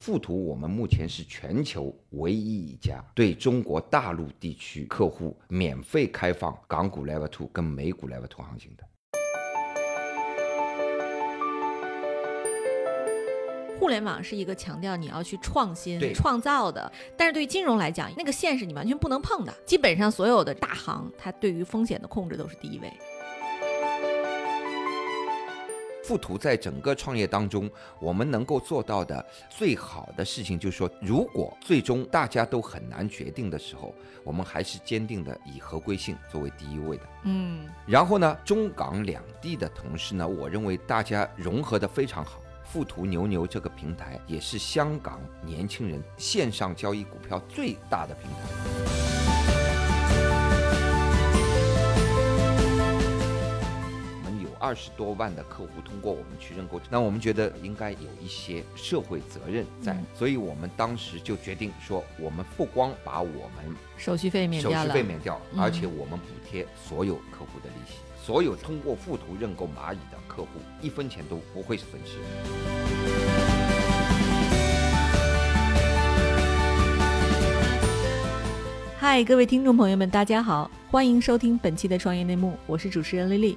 富途我们目前是全球唯一一家对中国大陆地区客户免费开放港股 Level Two 跟美股 Level Two 行情的。互联网是一个强调你要去创新对、创造的，但是对于金融来讲，那个线是你完全不能碰的。基本上所有的大行，它对于风险的控制都是第一位。富途在整个创业当中，我们能够做到的最好的事情，就是说，如果最终大家都很难决定的时候，我们还是坚定的以合规性作为第一位的。嗯，然后呢，中港两地的同事呢，我认为大家融合的非常好。富途牛牛这个平台也是香港年轻人线上交易股票最大的平台。二十多万的客户通过我们去认购，那我们觉得应该有一些社会责任在，嗯所以我们当时就决定说，我们不光把我们手续费免手续费免掉，嗯而且我们补贴所有客户的利息。所有通过富途认购蚂蚁的客户，一分钱都不会损失。嗨，各位听众朋友们，大家好，欢迎收听本期的创业内幕，我是主持人丽丽。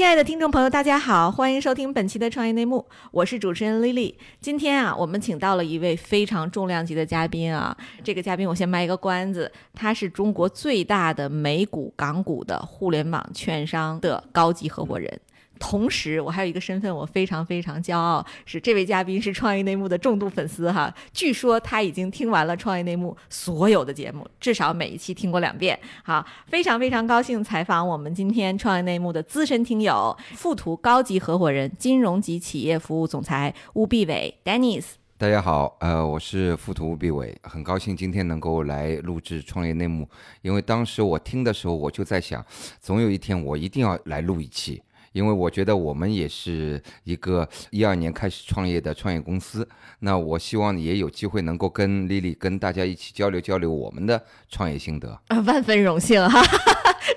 亲爱的听众朋友，大家好，欢迎收听本期的创业内幕，我是主持人 Lily。今天啊，我们请到了一位非常重量级的嘉宾啊，这个嘉宾我先卖一个关子，他是中国最大的美股、港股的互联网券商的高级合伙人。同时，我还有一个身份，我非常非常骄傲，是这位嘉宾是创业内幕的重度粉丝哈。据说他已经听完了创业内幕所有的节目，至少每一期听过两遍。好，非常非常高兴采访我们今天创业内幕的资深听友，富途高级合伙人、金融及企业服务总裁吴必伟 Dennis。大家好，呃，我是富途吴必伟，很高兴今天能够来录制创业内幕。因为当时我听的时候，我就在想，总有一天我一定要来录一期。因为我觉得我们也是一个一二年开始创业的创业公司，那我希望也有机会能够跟丽丽跟大家一起交流交流我们的创业心得。啊，万分荣幸哈，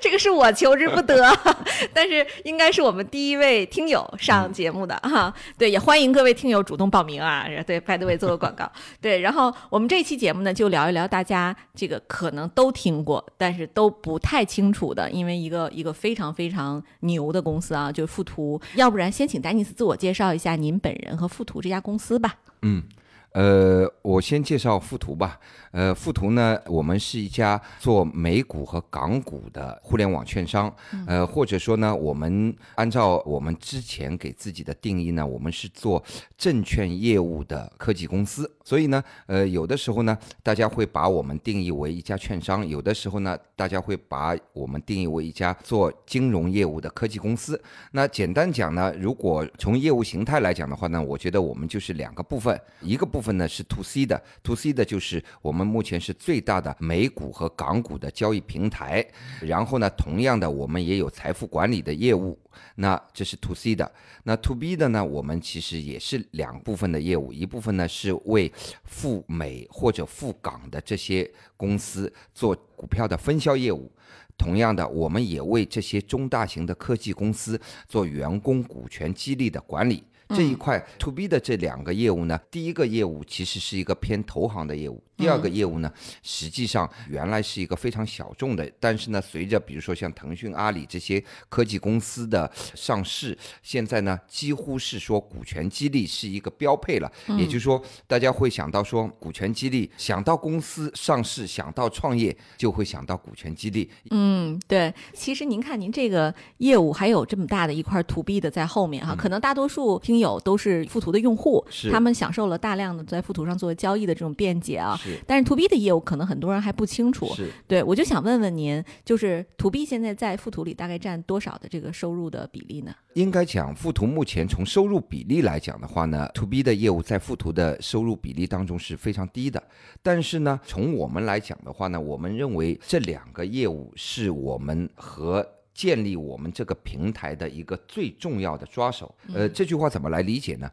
这个是我求之不得，但是应该是我们第一位听友上节目的哈。对，也欢迎各位听友主动报名啊。对，by the way 做个广告。对，然后我们这期节目呢，就聊一聊大家这个可能都听过，但是都不太清楚的，因为一个一个非常非常牛的公司啊，就是富途。要不然先请丹尼斯自我介绍一下您本人和富途这家公司吧。嗯，呃，我先介绍富途吧。呃，富途呢，我们是一家做美股和港股的互联网券商。呃，或者说呢，我们按照我们之前给自己的定义呢，我们是做证券业务的科技公司。所以呢，呃，有的时候呢，大家会把我们定义为一家券商；有的时候呢，大家会把我们定义为一家做金融业务的科技公司。那简单讲呢，如果从业务形态来讲的话呢，我觉得我们就是两个部分，一个部分分呢是 to C 的，to C 的就是我们目前是最大的美股和港股的交易平台，然后呢，同样的我们也有财富管理的业务，那这是 to C 的。那 to B 的呢，我们其实也是两部分的业务，一部分呢是为赴美或者赴港的这些公司做股票的分销业务。同样的，我们也为这些中大型的科技公司做员工股权激励的管理。这一块 to B 的这两个业务呢，第一个业务其实是一个偏投行的业务，第二个业务呢，实际上原来是一个非常小众的，但是呢，随着比如说像腾讯、阿里这些科技公司的上市，现在呢，几乎是说股权激励是一个标配了。也就是说，大家会想到说股权激励，想到公司上市，想到创业，就会想到股权激励。嗯，对，其实您看您这个业务还有这么大的一块 to B 的在后面哈，可能大多数听友都是富途的用户，他们享受了大量的在富途上做交易的这种便捷啊。是但是 to B 的业务可能很多人还不清楚，对我就想问问您，就是 to B 现在在富途里大概占多少的这个收入的比例呢？应该讲，富途目前从收入比例来讲的话呢，to B 的业务在富途的收入比例当中是非常低的。但是呢，从我们来讲的话呢，我们认为这两个业务是我们和建立我们这个平台的一个最重要的抓手。呃，这句话怎么来理解呢？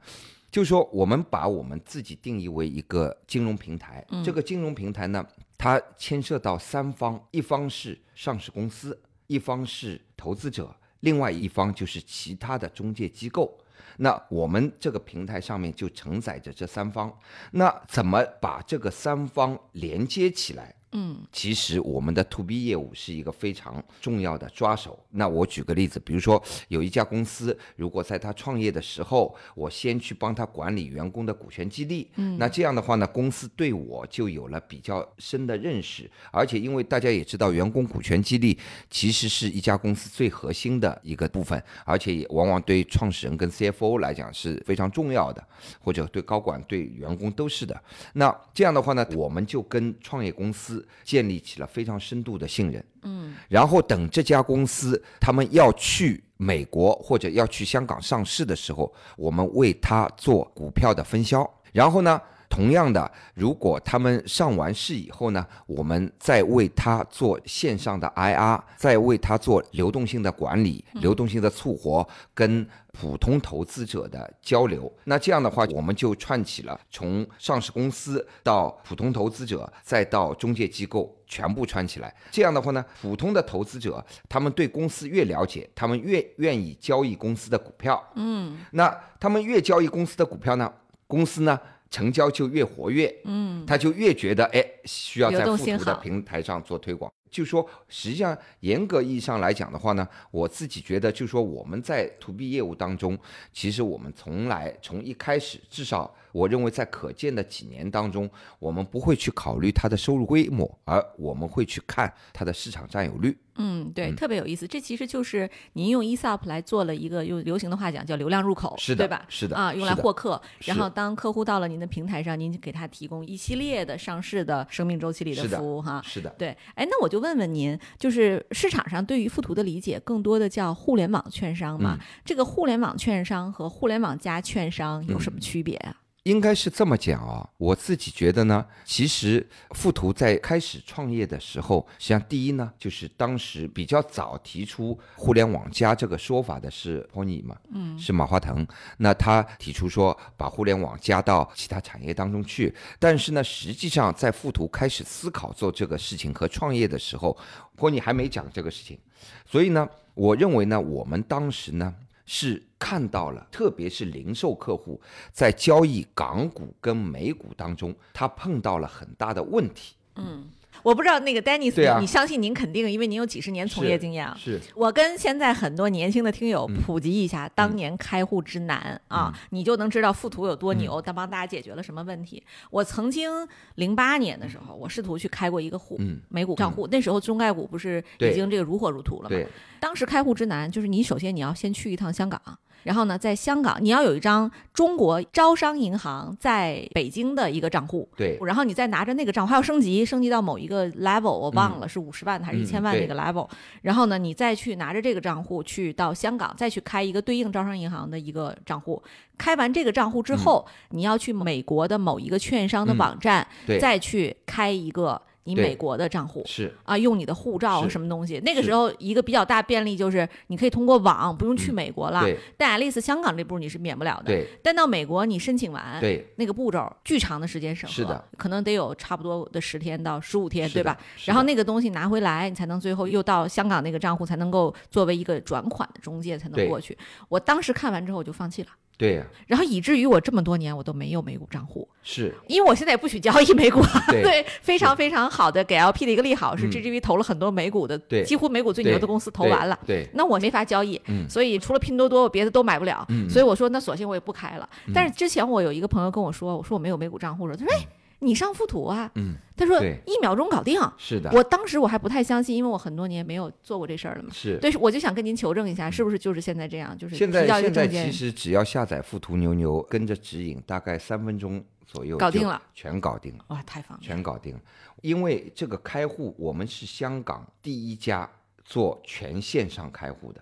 就是说，我们把我们自己定义为一个金融平台，这个金融平台呢，它牵涉到三方，一方是上市公司，一方是投资者，另外一方就是其他的中介机构。那我们这个平台上面就承载着这三方，那怎么把这个三方连接起来？嗯，其实我们的 to B 业务是一个非常重要的抓手。那我举个例子，比如说有一家公司，如果在他创业的时候，我先去帮他管理员工的股权激励，嗯，那这样的话呢，公司对我就有了比较深的认识。而且因为大家也知道，员工股权激励其实是一家公司最核心的一个部分，而且也往往对创始人跟 CFO 来讲是非常重要的，或者对高管、对员工都是的。那这样的话呢，我们就跟创业公司。建立起了非常深度的信任，嗯，然后等这家公司他们要去美国或者要去香港上市的时候，我们为他做股票的分销，然后呢。同样的，如果他们上完市以后呢，我们再为他做线上的 IR，再为他做流动性的管理、流动性的促活跟普通投资者的交流。那这样的话，我们就串起了从上市公司到普通投资者，再到中介机构，全部串起来。这样的话呢，普通的投资者他们对公司越了解，他们越愿意交易公司的股票。嗯，那他们越交易公司的股票呢，公司呢？成交就越活跃，嗯，他就越觉得哎，需要在流动富途的平台上做推广。就说实际上严格意义上来讲的话呢，我自己觉得，就说我们在 to B 业务当中，其实我们从来从一开始，至少我认为在可见的几年当中，我们不会去考虑它的收入规模，而我们会去看它的市场占有率。嗯，对，嗯特别有意思。这其实就是您用 ESOP 来做了一个用流行的话讲叫流量入口，是的对吧？是的啊，用来获客。然后当客户到了您的平台上，您给他提供一系列的上市的生命周期里的服务哈。是的，对，哎，那我就问问您，就是市场上对于富途的理解，更多的叫互联网券商嘛？嗯这个互联网券商和互联网加券商有什么区别啊？应该是这么讲啊，我自己觉得呢，其实富途在开始创业的时候，实际上第一呢，就是当时比较早提出“互联网加”这个说法的是 Pony 嘛，嗯，是马化腾。那他提出说把互联网加到其他产业当中去，但是呢，实际上在富途开始思考做这个事情和创业的时候，Pony 还没讲这个事情，所以呢，我认为呢，我们当时呢。是看到了，特别是零售客户在交易港股跟美股当中，他碰到了很大的问题。嗯。我不知道那个 Dennis，、啊。你相信您肯定，因为您有几十年从业经验啊。是我跟现在很多年轻的听友嗯。普及一下，当年开户之难啊，你就能知道富途有多牛，他帮大家解决了什么问题。我曾经零八年的时候，我试图去开过一个户，嗯。美股账户，那时候中概股不是已经这个如火如荼了吗？对，当时开户之难，就是你首先你要先去一趟香港，然后呢，在香港你要有一张中国招商银行在北京的一个账户，对然后你再拿着那个账户，还要升级，升级到某一个 level，我忘了、是五十万还是一千万那个 level，、然后呢，你再去拿着这个账户去到香港，再去开一个对应招商银行的一个账户。开完这个账户之后，你要去美国的某一个券商的嗯网站，对再去开一个你美国的账户。是啊，用你的护照是什么东西？那个时候一个比较大便利就是你可以通过网，不用去美国了。嗯但 at least 香港这步你是免不了的。对但到美国你申请完，对那个步骤巨长的时间审核，是的可能得有差不多的十天到十五天，对吧？然后那个东西拿回来，你才能最后又到香港那个账户，才能够作为一个转款的中介才能对过去。我当时看完之后我就放弃了，对呀，然后以至于我这么多年我都没有美股账户，是。因为我现在也不许交易美股。对非常非常好的给 LP 的一个利好是嗯。GGV 投了很多美股的，对。几乎美股最牛的公司投完了。对，那我没法交易，嗯。所以除了拼多多，我别的都买不了。嗯。所以我说，那索性我也不开了。但是之前我有一个朋友跟我说，我说我没有美股账户了，他说：“哎，你上富途啊？”嗯，他说一秒钟搞定。是的，我当时我还不太相信，因为我很多年没有做过这事儿了嘛。是。对，我就想跟您求证一下，是不是就是现在这样？就是现在现在其实只要下载富途牛牛，跟着指引，大概三分钟左右搞定了，全搞定了。哇，太方便了。全搞定了。因为这个开户，我们是香港第一家做全线上开户的。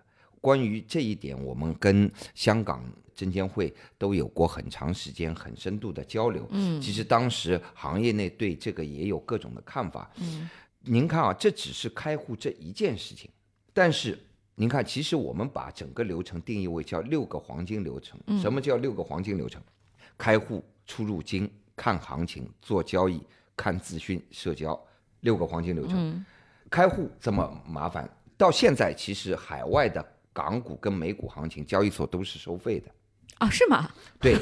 关于这一点，我们跟香港证监会都有过很长时间、很深度的交流。嗯其实当时行业内对这个也有各种的看法。嗯您看啊，这只是开户这一件事情，但是您看，其实我们把整个流程定义为叫六个黄金流程。什么叫六个黄金流程？开户、出入金、看行情、做交易、看资讯、社交，六个黄金流程。开户这么麻烦，到现在其实海外的港股跟美股行情交易所都是收费的。啊，是吗？对，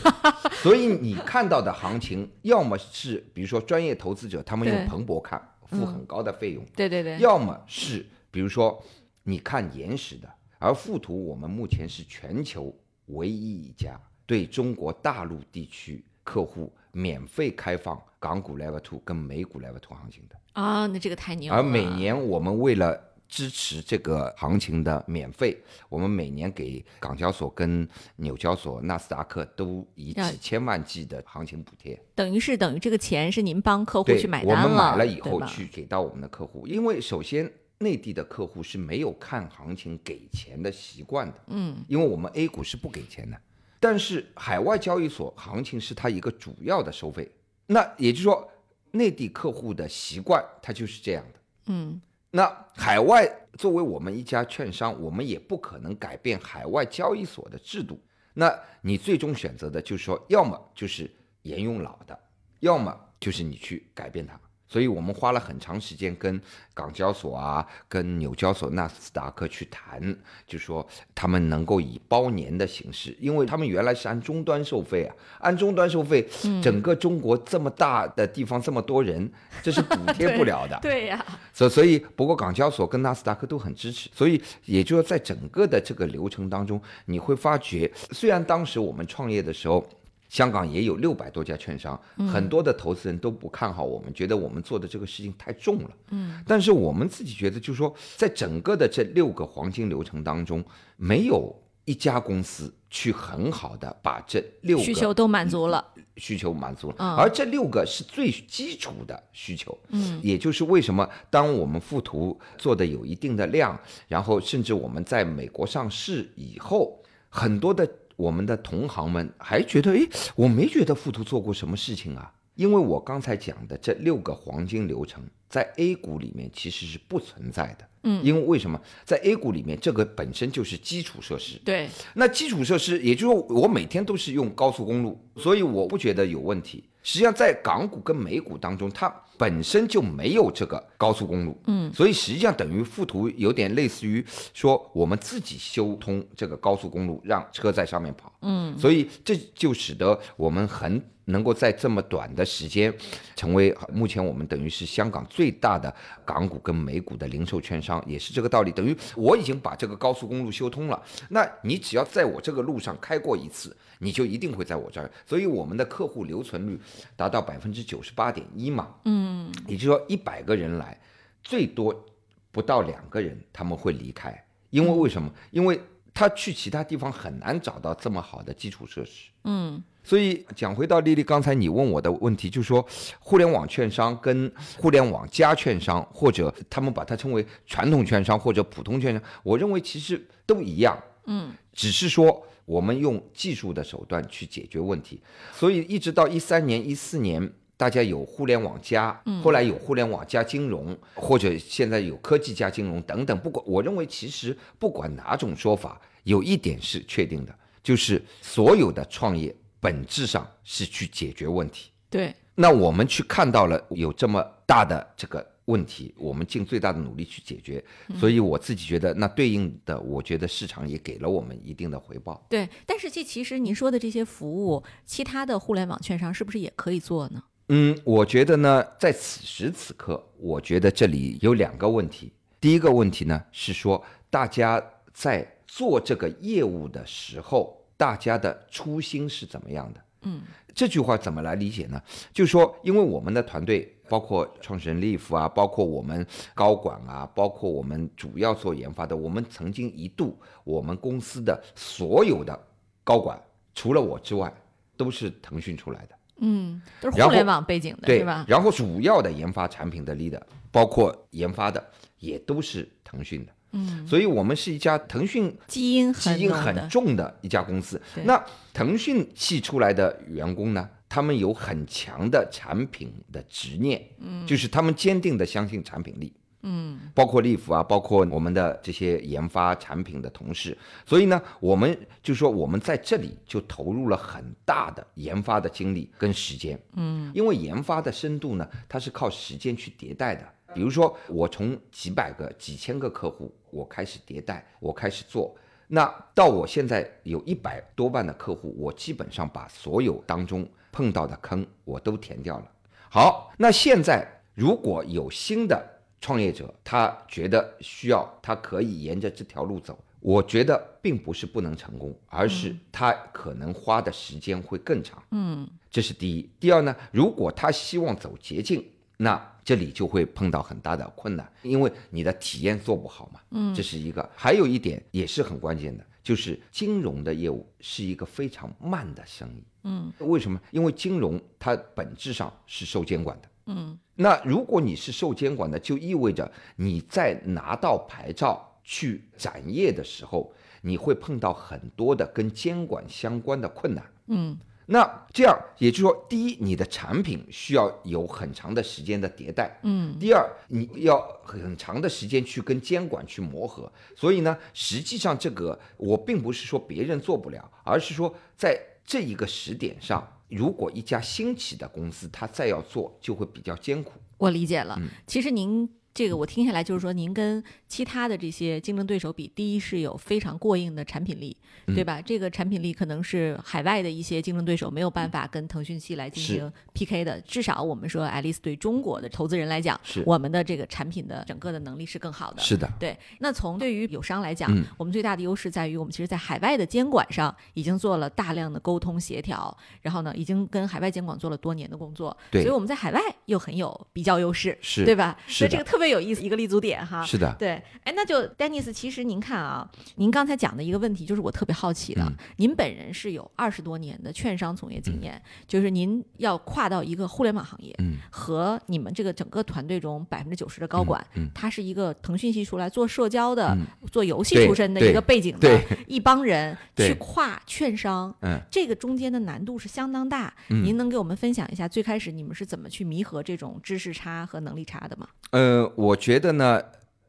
所以你看到的行情，要么是比如说专业投资者他们用彭博看，付很高的费用，对对对，要么是比如说你看延时的，而富途我们目前是全球唯一一家对中国大陆地区客户免费开放港股 Level Two 跟美股 Level Two 行情的啊，那这个太牛了。而每年我们为了支持这个行情的免费，我们每年给港交所、跟纽交所、纳斯达克都以几千万计的行情补贴。等于是等于这个钱是您帮客户去买，单我们买了了以后去给到我们的客户，因为首先内地的客户是没有看行情给钱的习惯的，嗯，因为我们 A 股是不给钱的，但是海外交易所行情是它一个主要的收费，那也就是说内地客户的习惯它就是这样的。嗯那海外作为我们一家券商，我们也不可能改变海外交易所的制度。那你最终选择的就是说，要么就是沿用老的，要么就是你去改变它。所以我们花了很长时间跟港交所啊、跟纽交所、纳斯达克去谈，就说他们能够以包年的形式，因为他们原来是按终端收费啊，按终端收费，整个中国这么大的地方这么多人，这是补贴不了的。对呀，所所以，不过港交所跟纳斯达克都很支持，所以也就是说在整个的这个流程当中，你会发觉，虽然当时我们创业的时候，香港也有六百多家券商，很多的投资人都不看好我们，觉得我们做的这个事情太重了。嗯，但是我们自己觉得，就是说，在整个的这六个黄金流程当中，没有一家公司去很好的把这六个需求都满足了。需求满足了，嗯。而这六个是最基础的需求，嗯，也就是为什么当我们附图做的有一定的量，然后甚至我们在美国上市以后，很多的我们的同行们还觉得，诶，我没觉得富途做过什么事情啊，因为我刚才讲的这六个黄金流程，在 A 股里面其实是不存在的，嗯，因为为什么？在 A 股里面这个本身就是基础设施，对，那基础设施，也就是说我每天都是用高速公路，所以我不觉得有问题。实际上，在港股跟美股当中，它本身就没有这个高速公路，嗯，所以实际上等于附图有点类似于说我们自己修通这个高速公路，让车在上面跑，嗯，所以这就使得我们很能够在这么短的时间，成为目前我们等于是香港最大的港股跟美股的零售券商，也是这个道理。等于我已经把这个高速公路修通了，那你只要在我这个路上开过一次，你就一定会在我这儿。所以我们的客户留存率达到百分之九十八点一嘛，嗯，也就是说一百个人来，最多不到两个人他们会离开，因为为什么？因为他去其他地方很难找到这么好的基础设施。嗯所以讲回到丽丽刚才你问我的问题，就是说互联网券商跟互联网加券商，或者他们把它称为传统券商或者普通券商，我认为其实都一样，嗯，只是说我们用技术的手段去解决问题。所以一直到一三年、一四年，大家有互联网加，后来有互联网加金融，或者现在有科技加金融等等。不管我认为，其实不管哪种说法，有一点是确定的，就是所有的创业本质上是去解决问题。对，那我们去看到了有这么大的这个问题，我们尽最大的努力去解决。所以我自己觉得，那对应的，我觉得市场也给了我们一定的回报。对，但是这其实您说的这些服务，其他的互联网券商是不是也可以做呢？嗯，我觉得呢，在此时此刻，我觉得这里有两个问题。第一个问题呢是说，大家在做这个业务的时候，大家的初心是怎么样的？嗯，这句话怎么来理解呢？就是说，因为我们的团队，包括创始人利夫啊，包括我们高管啊，包括我们主要做研发的，我们曾经一度，我们公司的所有的高管，除了我之外，都是腾讯出来的。嗯，都是互联网背景的对是吧？然后主要的研发产品的 leader，包括研发的，也都是腾讯的。嗯，所以我们是一家腾讯基因基因很重的一家公司。那腾讯系出来的员工呢，他们有很强的产品的执念，嗯，就是他们坚定的相信产品力。嗯，包括利福啊，包括我们的这些研发产品的同事，所以呢，我们就说我们在这里就投入了很大的研发的精力跟时间，嗯，因为研发的深度呢，它是靠时间去迭代的。比如说，我从几百个、几千个客户，我开始迭代，我开始做，那到我现在有一百多万的客户，我基本上把所有当中碰到的坑我都填掉了。好，那现在如果有新的创业者，他觉得需要，他可以沿着这条路走。我觉得并不是不能成功，而是他可能花的时间会更长。嗯，这是第一。第二呢，如果他希望走捷径，那这里就会碰到很大的困难，因为你的体验做不好嘛。嗯，这是一个。还有一点也是很关键的，就是金融的业务是一个非常慢的生意。嗯，为什么？因为金融它本质上是受监管的。嗯，那如果你是受监管的，就意味着你在拿到牌照去展业的时候，你会碰到很多的跟监管相关的困难。嗯，那这样也就是说，第一，你的产品需要有很长的时间的迭代。嗯，第二，你要很长的时间去跟监管去磨合。所以呢，实际上这个我并不是说别人做不了，而是说在这一个时点上。如果一家新起的公司，它再要做，就会比较艰苦。我理解了。其实您。这个我听下来就是说，您跟其他的这些竞争对手比，第一是有非常过硬的产品力，对吧？这个产品力可能是海外的一些竞争对手没有办法跟腾讯系来进行 PK 的。至少我们说，爱丽丝对中国的投资人来讲，我们的这个产品的整个的能力是更好的。是的，对。那从对于友商来讲，我们最大的优势在于，我们其实在海外的监管上已经做了大量的沟通协调，然后呢，已经跟海外监管做了多年的工作，所以我们在海外又很有比较优势，是对吧？所以这个特别。有意思一个立足点哈，是的，对，哎，那就 Dennis，其实您看啊，您刚才讲的一个问题，就是我特别好奇的，您本人是有二十多年的券商从业经验，就是您要跨到一个互联网行业，嗯，和你们这个整个团队中百分之九十的高管，嗯，他是一个腾讯系出来做社交的、做游戏出身的一个背景的一帮人 去跨券商，嗯，这个中间的难度是相当大，您能给我们分享一下最开始你们是怎么去弥合这种知识差和能力差的吗？呃，我觉得呢，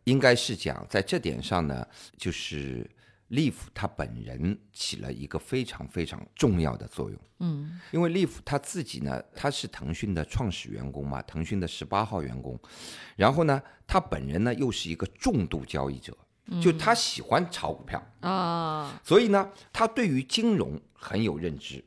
应该是讲在这点上呢，就是利弗他本人起了一个非常非常重要的作用。嗯，因为利弗他自己呢，他是腾讯的创始员工嘛，腾讯的十八号员工，然后呢，他本人呢又是一个重度交易者，就他喜欢炒股票。啊，所以呢，他对于金融很有认知，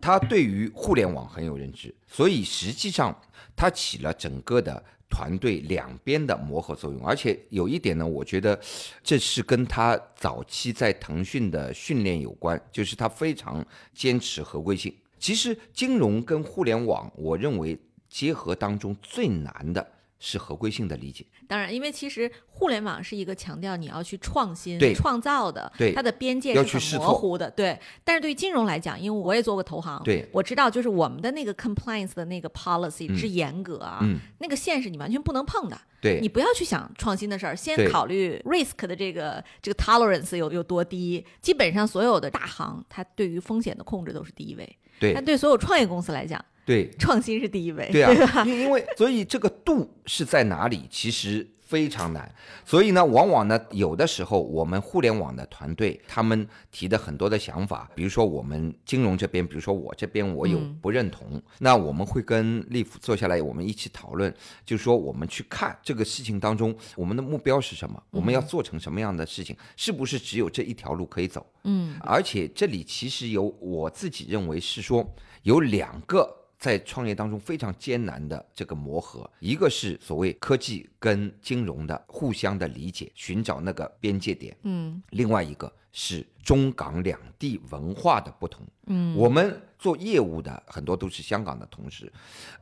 他对于互联网很有认知，所以实际上他起了整个的。团队两边的磨合作用，而且有一点呢，我觉得这是跟他早期在腾讯的训练有关，就是他非常坚持合规性。其实金融跟互联网，我认为结合当中最难的。是合规性的理解，当然，因为其实互联网是一个强调你要去创新、创造的，对它的边界是很模糊的，对。但是对于金融来讲，因为我也做过投行，对，我知道就是我们的那个 compliance 的那个 policy 之严格啊，那个线是你完全不能碰的，对，你不要去想创新的事儿，先考虑 risk 的这个这个 tolerance 有有多低。基本上所有的大行，它对于风险的控制都是第一位，对。但对所有创业公司来讲，对，创新是第一位，对啊，因因为所以这个度是在哪里，其实非常难。所以呢，往往呢，有的时候我们互联网的团队他们提的很多的想法，比如说我们金融这边，比如说我这边我有不认同，那我们会跟利弗坐下来，我们一起讨论，就是说我们去看这个事情当中，我们的目标是什么，我们要做成什么样的事情，是不是只有这一条路可以走？嗯，而且这里其实有我自己认为是说有两个。在创业当中非常艰难的这个磨合，一个是所谓科技跟金融的互相的理解，寻找那个边界点，嗯，另外一个是中港两地文化的不同，嗯，我们。做业务的很多都是香港的同事，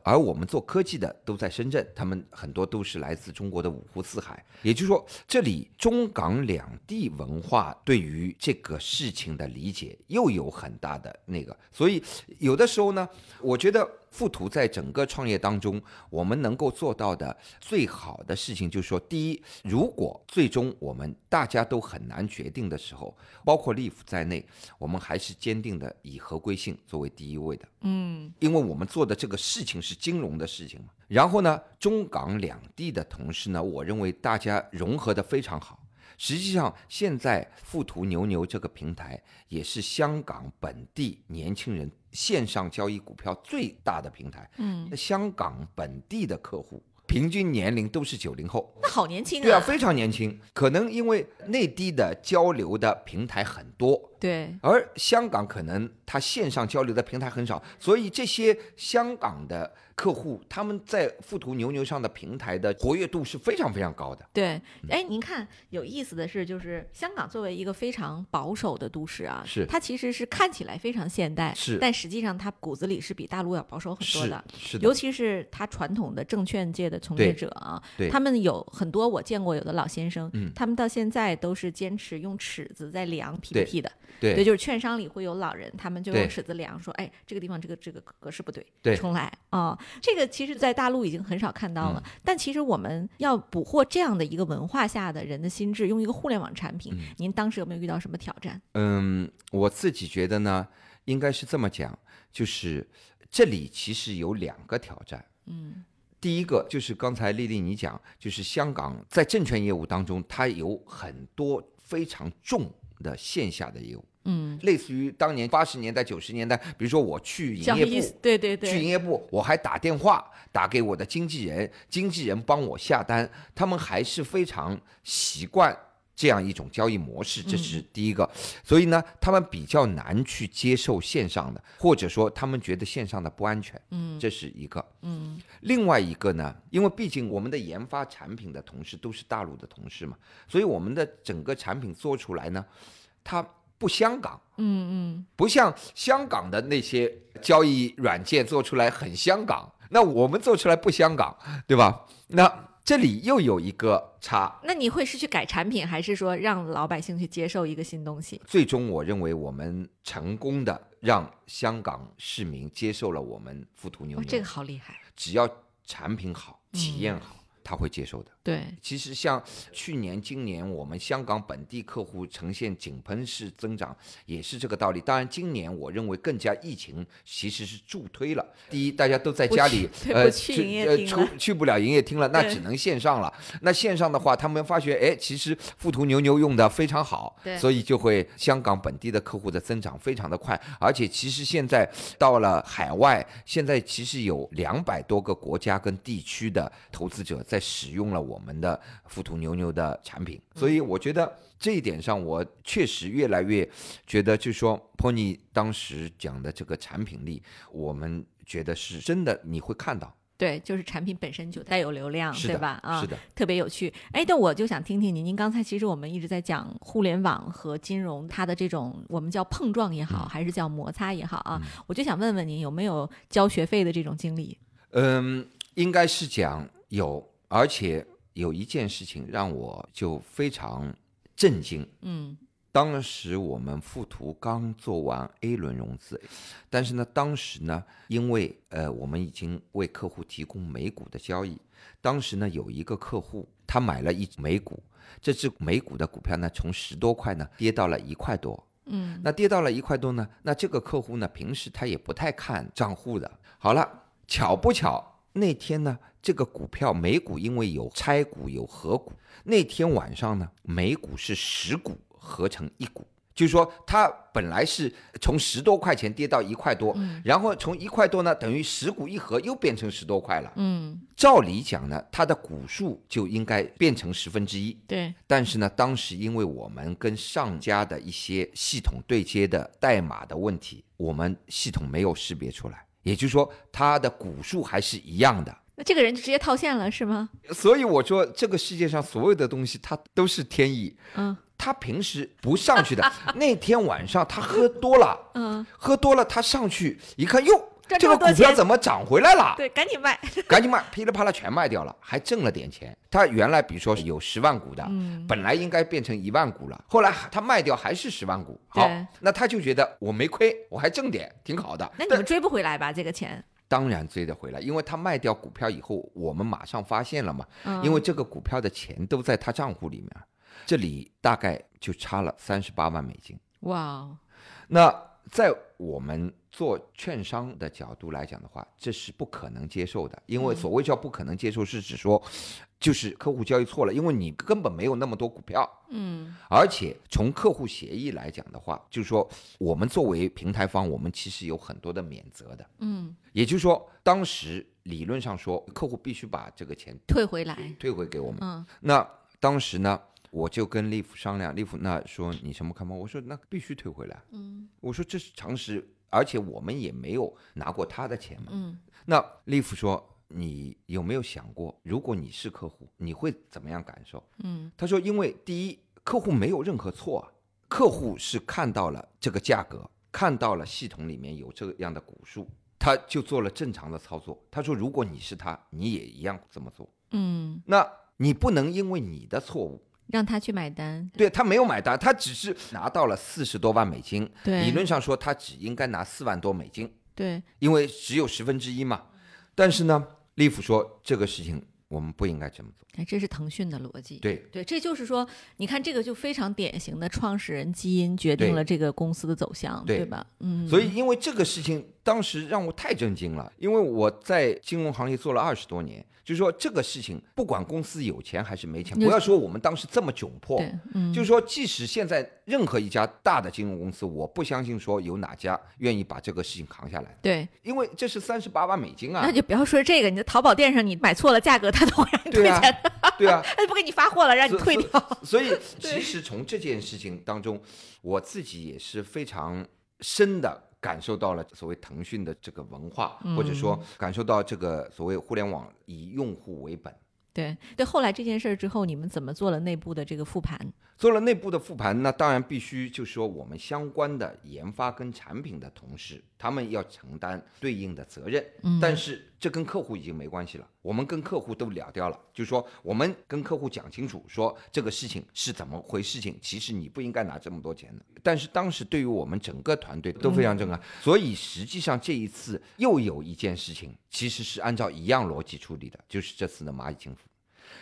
而我们做科技的都在深圳，他们很多都是来自中国的五湖四海。也就是说，这里中港两地文化对于这个事情的理解又有很大的那个，所以有的时候呢，我觉得富途在整个创业当中，我们能够做到的最好的事情，就是说，第一，如果最终我们大家都很难决定的时候，包括利福在内，我们还是坚定的以合规性作为第一位的。嗯因为我们做的这个事情是金融的事情嘛。然后呢，中港两地的同事呢，我认为大家融合的非常好。实际上，现在富途牛牛这个平台也是香港本地年轻人线上交易股票最大的平台。嗯，那香港本地的客户平均年龄都是九零后，那好年轻啊对啊，非常年轻。可能因为内地的交流的平台很多，对。而香港可能它线上交流的平台很少，所以这些香港的客户他们在富途牛牛上的平台的活跃度是非常非常高的。对，哎，您看有意思的是，就是香港作为一个非常保守的都市啊，是。它其实是看起来非常现代，是但实际上它骨子里是比大陆要保守很多的。是的。尤，其是它传统的证券界的从业者啊，对。他们有很多我见过有的老先生，嗯。他们到现在都是坚持用尺子在量对 PPT 的，对就是券商里会有老人，他们就用尺子量，说，哎，这个地方这个这个格式不对，对重来啊、这个其实，在大陆已经很少看到了。但其实我们要捕获这样的一个文化下的人的心智，用一个互联网产品，您当时有没有遇到什么挑战？嗯，我自己觉得呢，应该是这么讲，就是这里其实有两个挑战。嗯第一个就是刚才丽丽你讲，就是香港在证券业务当中，它有很多非常重的线下的业务，嗯，类似于当年八十年代、九十年代，比如说我去营业部，对对对。去营，业部，我还打电话打给我的经纪人，经纪人帮我下单，他们还是非常习惯这样一种交易模式，这是第一个。所以呢，他们比较难去接受线上的，或者说他们觉得线上的不安全，嗯这是一个。嗯另外一个呢，因为毕竟我们的研发产品的同事都是大陆的同事嘛，所以我们的整个产品做出来呢，它不香港。嗯嗯，不像香港的那些交易软件做出来很香港，那我们做出来不香港，对吧？那这里又有一个差。那你会是去改产品，还是说让老百姓去接受一个新东西？最终，我认为我们成功的让香港市民接受了我们富途牛哦，牛。这个好厉害。只要产品好、体验好，他会接受的。对，其实像去年、今年，我们香港本地客户呈现井喷式增长，也是这个道理。当然，今年我认为更加疫情其实是助推了。第一，大家都在家里呃，去呃，出去不了营业厅了，那只能线上了。那线上的话，他们发觉，哎，其实富途牛牛用的非常好对，所以就会香港本地的客户的增长非常的快。而且，其实现在到了海外，现在其实有两百多个国家跟地区的投资者在使用了我们的富途牛牛的产品，所以我觉得这一点上，我确实越来越觉得，就是说 Pony 当时讲的这个产品力，我们觉得是真的，你会看到，对，就是产品本身就带有流量，对吧？啊，是的，特别有趣。哎，但我就想听听您，您刚才其实我们一直在讲互联网和金融它的这种我们叫碰撞也好，还是叫摩擦也好啊，我就想问问您有没有交学费的这种经历？嗯，应该是讲有，而且有一件事情让我就非常震惊。嗯当时我们富途刚做完 A 轮融资，但是呢，当时呢，因为呃，我们已经为客户提供美股的交易，当时呢，有一个客户他买了一美股，这只美股的股票呢，从十多块呢跌到了一块多，嗯那跌到了一块多呢，那这个客户呢，平时他也不太看账户的。好了，巧不巧那天呢，这个股票美股因为有拆股有合股，那天晚上呢，美股是十股合成一股。就是说，它本来是从十多块钱跌到一块多，然后从一块多呢，等于十股一合又变成十多块了。嗯，照理讲呢，它的股数就应该变成十分之一。对，但是呢，当时因为我们跟上家的一些系统对接的代码的问题，我们系统没有识别出来，也就是说，他的股数还是一样的。那这个人就直接套现了是吗？所以我说，这个世界上所有的东西，它都是天意。嗯他平时不上去的，那天晚上他喝多了，嗯，喝多了，他上去一看，哟，赚这个股票怎么涨回来了？对，赶紧卖。赶紧卖，噼里啪啦全卖掉了，还挣了点钱。他原来比如说有十万股的，嗯本来应该变成一万股了，后来他卖掉还是十万股。好，那他就觉得我没亏，我还挣点，挺好的。那你们追不回来吧？这个钱？当然追得回来，因为他卖掉股票以后，我们马上发现了嘛，嗯因为这个股票的钱都在他账户里面，这里大概就差了三十八万美金。哇哦，那在我们做券商的角度来讲的话，这是不可能接受的，因为所谓叫不可能接受，是指说，就是客户交易错了，因为你根本没有那么多股票，嗯。而且从客户协议来讲的话，就是说我们作为平台方，我们其实有很多的免责的，嗯，也就是说，当时理论上说，客户必须把这个钱退回来，退回给我们。嗯。那当时呢，我就跟利夫商量，利夫那说你什么看法？我说那必须退回来。嗯。我说这是常识，而且我们也没有拿过他的钱嘛。嗯那利夫说。你有没有想过，如果你是客户，你会怎么样感受？嗯他说，因为第一，客户没有任何错啊，客户是看到了这个价格，看到了系统里面有这样的股数，他就做了正常的操作。他说，如果你是他，你也一样这么做。嗯，那你不能因为你的错误，让他去买单，对他没有买单，他只是拿到了四十多万美金，对理论上说他只应该拿四万多美金，对，因为只有十分之一嘛。但是呢，利夫说这个事情我们不应该这么做。哎，这是腾讯的逻辑。对，对，这就是说，你看这个就非常典型的创始人基因决定了这个公司的走向，对吧？嗯，所以因为这个事情当时让我太震惊了，因为我在金融行业做了二十多年，就是说这个事情不管公司有钱还是没钱，不要说我们当时这么窘迫，嗯，就是说，即使现在任何一家大的金融公司，我不相信说有哪家愿意把这个事情扛下来，对，因为这是三十八万美金啊。那！就不要说这个，你在淘宝店上你买错了价格，他都会让你退钱的，对啊，他就不给你发货了，让你退掉。所 以其实从这件事情当中，我自己也是非常深的感受到了所谓腾讯的这个文化，或者说感受到这个所谓互联网以用户为本。对对，后来这件事儿之后，你们怎么做了内部的这个复盘？做了内部的复盘，那当然必须就是说我们相关的研发跟产品的同事，他们要承担对应的责任。嗯但是这跟客户已经没关系了，我们跟客户都聊掉了，就是说我们跟客户讲清楚，说这个事情是怎么回事情，其实你不应该拿这么多钱的。但是当时对于我们整个团队都非常震撼，所以实际上这一次又有一件事情，其实是按照一样逻辑处理的，就是这次的蚂蚁金服。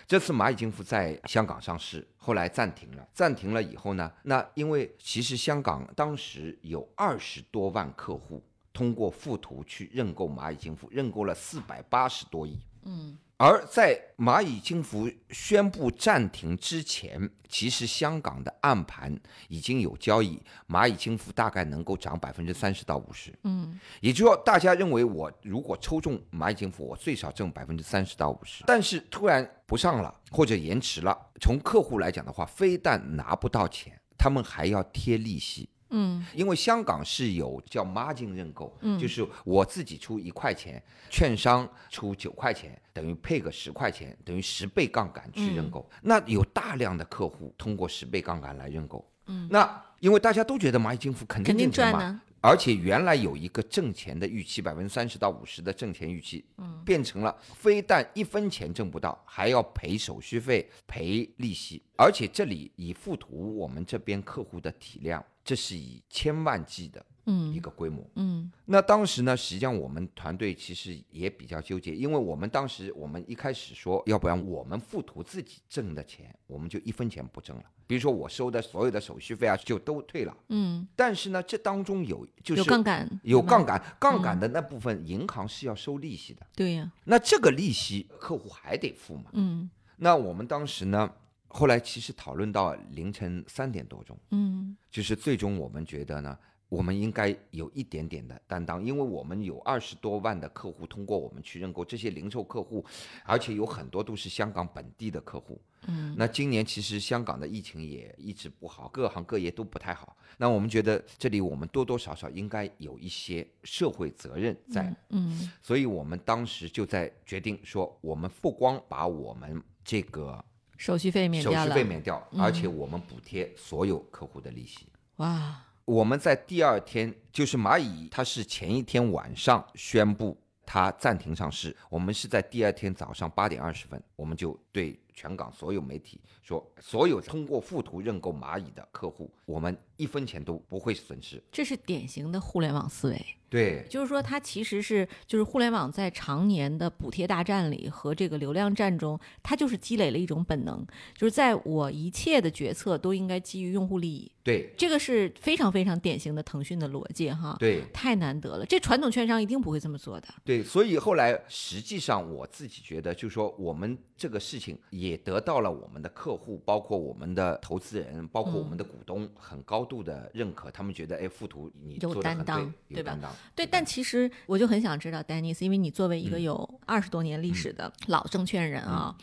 这次蚂蚁金服在香港上市，后来暂停了。暂停了以后呢，那因为其实香港当时有二十多万客户通过富途去认购蚂蚁金服，认购了四百八十多亿。嗯而在蚂蚁金服宣布暂停之前，其实香港的暗盘已经有交易，蚂蚁金服大概能够涨百分之三十到五十。嗯也就是说，大家认为我如果抽中蚂蚁金服，我最少挣百分之三十到五十。但是突然不上了，或者延迟了，从客户来讲的话，非但拿不到钱，他们还要贴利息。嗯因为香港是有叫 margin 认购，就是我自己出一块钱，券商出九块钱，等于配个十块钱，等于十倍杠杆去认购。那有大量的客户通过十倍杠杆来认购。嗯，那因为大家都觉得蚂蚁金服肯定挣钱嘛，而且原来有一个挣钱的预期，百分之三十到五十的挣钱预期，嗯，变成了非但一分钱挣不到，还要赔手续费、赔利息。而且这里以附图我们这边客户的体量，这是以千万计的一嗯个规模。嗯那当时呢，实际上我们团队其实也比较纠结，因为我们当时我们一开始说，要不然我们富途自己挣的钱，我们就一分钱不挣了。比如说我收的所有的手续费啊，就都退了。嗯，但是呢，这当中有就是有杠杆，有杠，杆，杠杆的那部分银行是要收利息的，对呀，那这个利息客户还得付嘛？嗯那我们当时呢，后来其实讨论到凌晨三点多钟，嗯就是最终我们觉得呢，我们应该有一点点的担当，因为我们有二十多万的客户通过我们去认购，这些零售客户，而且有很多都是香港本地的客户。嗯，那今年其实香港的疫情也一直不好，各行各业都不太好。那我们觉得这里我们多多少少应该有一些社会责任在，嗯所以我们当时就在决定说，我们不光把我们这个手续费免掉了。手续费，免掉，而且我们补贴所有客户的利息。哇，我们在第二天，就是蚂蚁，它是前一天晚上宣布它暂停上市，我们是在第二天早上八点二十分，我们就对全港所有媒体说，所有通过附图认购蚂蚁的客户，我们一分钱都不会损失。这是典型的互联网思维。对就是说，它其实是就是互联网在常年的补贴大战里和这个流量战中，它就是积累了一种本能，就是在我一切的决策都应该基于用户利益，对这个是非常非常典型的腾讯的逻辑哈。对太难得了，这传统券商一定不会这么做的。对，所以后来实际上我自己觉得，就是说我们这个事情也得到了我们的客户，包括我们的投资人，包括我们的股东很高度的认可，他们觉得哎，富途你有做的很担当对，对吧。对，但其实我就很想知道，Dennis，因为你作为一个嗯。有二十多年历史的老证券人啊，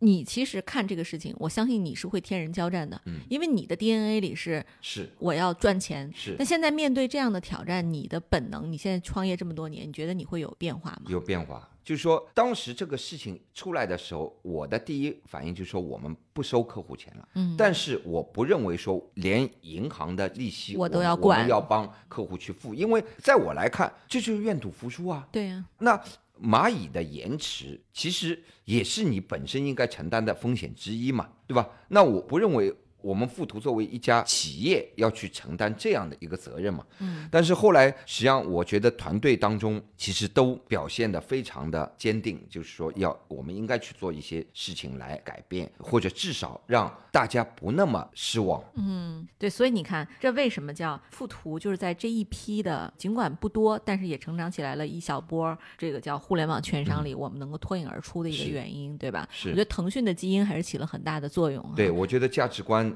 你其实看这个事情，我相信你是会天人交战的，嗯因为你的 DNA 里是是我要赚钱。是那现在面对这样的挑战，你的本能，你现在创业这么多年，你觉得你会有变化吗？有变化。就是说，当时这个事情出来的时候，我的第一反应就是说，我们不收客户钱了。嗯，但是我不认为说连银行的利息我都要我们管要帮客户去付，因为在我来看，这就是愿赌服输啊。对呀、那蚂蚁的延迟其实也是你本身应该承担的风险之一嘛，对吧？那我不认为我们富途作为一家企业要去承担这样的一个责任嘛。嗯，但是后来，实际上我觉得团队当中其实都表现的非常的坚定，就是说要我们应该去做一些事情来改变，或者至少让大家不那么失望。嗯，对，所以你看，这为什么叫富途？就是在这一批的，尽管不多，但是也成长起来了一小波，这个叫互联网券商里，我们能够脱颖而出的一个原因，对吧？是我觉得腾讯的基因还是起了很大的作用、啊。对，我觉得价值观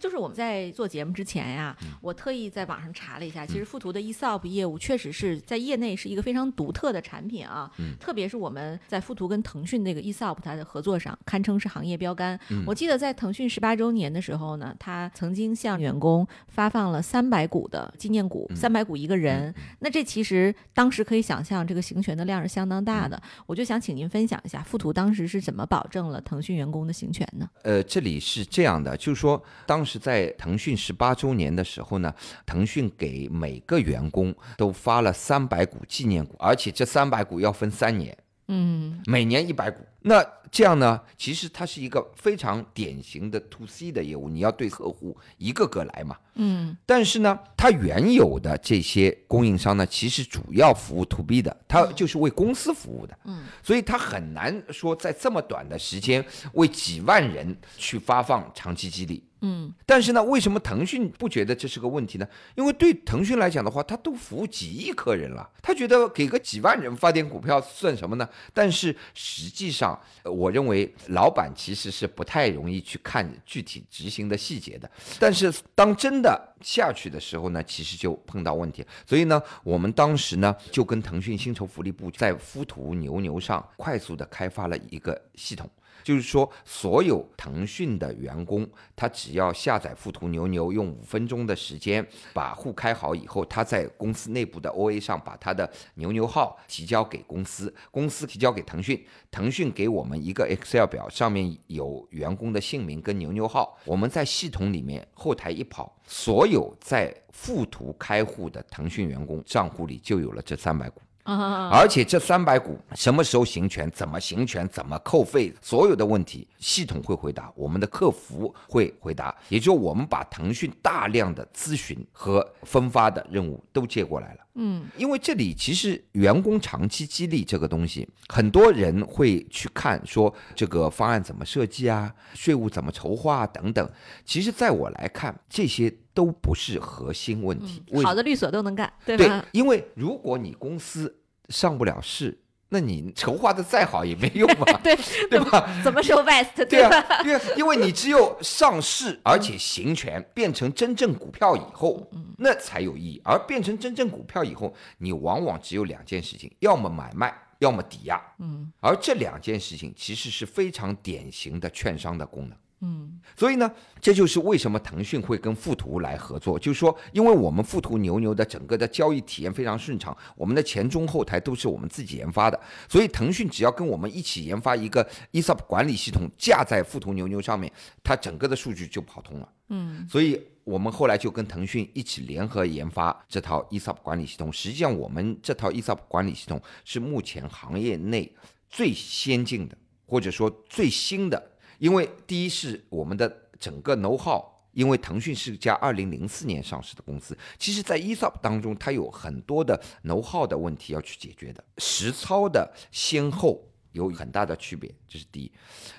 就是我们在做节目之前呀，我特意在网上查了一下，其实富途的 ESOP 业务确实是在业内是一个非常独特的产品啊。嗯特别是我们在富途跟腾讯那个 ESOP 它的合作上，堪称是行业标杆。嗯我记得在腾讯十八周年的时候呢，他曾经向员工发放了三百股的纪念股，嗯三百股一个人。那这其实当时可以想象，这个行权的量是相当大的。嗯我就想请您分享一下，富途当时是怎么保证了腾讯员工的行权呢？呃，这里是这样的，就是说，当时在腾讯十八周年的时候呢，腾讯给每个员工都发了三百股纪念股，而且这三百股要分三年，嗯每年一百股。那这样呢，其实它是一个非常典型的 to C 的业务，你要对客户一个个来嘛。嗯但是呢，它原有的这些供应商呢，其实主要服务 to B 的，它就是为公司服务的。嗯所以它很难说在这么短的时间为几万人去发放长期激励。嗯但是呢，为什么腾讯不觉得这是个问题呢？因为对腾讯来讲的话，它都服务几亿客人了，他觉得给个几万人发点股票算什么呢？但是实际上，呃我认为老板其实是不太容易去看具体执行的细节的。但是当真的下去的时候呢，其实就碰到问题。所以呢，我们当时呢就跟腾讯薪酬福利部在夫图牛牛上快速的开发了一个系统。就是说，所有腾讯的员工，他只要下载富途牛牛，用五分钟的时间把户开好以后，他在公司内部的 OA 上把他的牛牛号提交给公司，公司提交给腾讯，腾讯给我们一个 Excel 表，上面有员工的姓名跟牛牛号，我们在系统里面后台一跑，所有在富途开户的腾讯员工账户里就有了这三百股。啊而且这三百股什么时候行权，怎么行权，怎么扣费，所有的问题系统会回答，我们的客服会回答，也就是我们把腾讯大量的咨询和分发的任务都接过来了。嗯因为这里其实员工长期激励这个东西，很多人会去看说这个方案怎么设计啊，税务怎么筹划啊等等。其实，在我来看，这些都不是核心问题。为好的律所都能干，对对？，因为如果你公司上不了市，那你 筹划的再好也没用嘛，对 对吧？怎么收 vest 对吧？啊，因为因为你只有上市而且行权变成真正股票以后，那才有意义。而变成真正股票以后，你往往只有两件事情：要么买卖，要么抵押。嗯，而这两件事情其实是非常典型的券商的功能。嗯，所以呢，这就是为什么腾讯会跟富途来合作，就是说，因为我们富途牛牛的整个的交易体验非常顺畅，我们的前中后台都是我们自己研发的，所以腾讯只要跟我们一起研发一个 ESOP 管理系统，架在富途牛牛上面，它整个的数据就跑通了。嗯，所以我们后来就跟腾讯一起联合研发这套 ESOP 管理系统。实际上，我们这套 ESOP 管理系统是目前行业内最先进的，或者说最新的。因为第一是我们的整个 know how，因为腾讯是家二零零四年上市的公司，其实在 ESOP 当中，它有很多的 know how 的问题要去解决的，实操的先后有很大的区别，这是第一。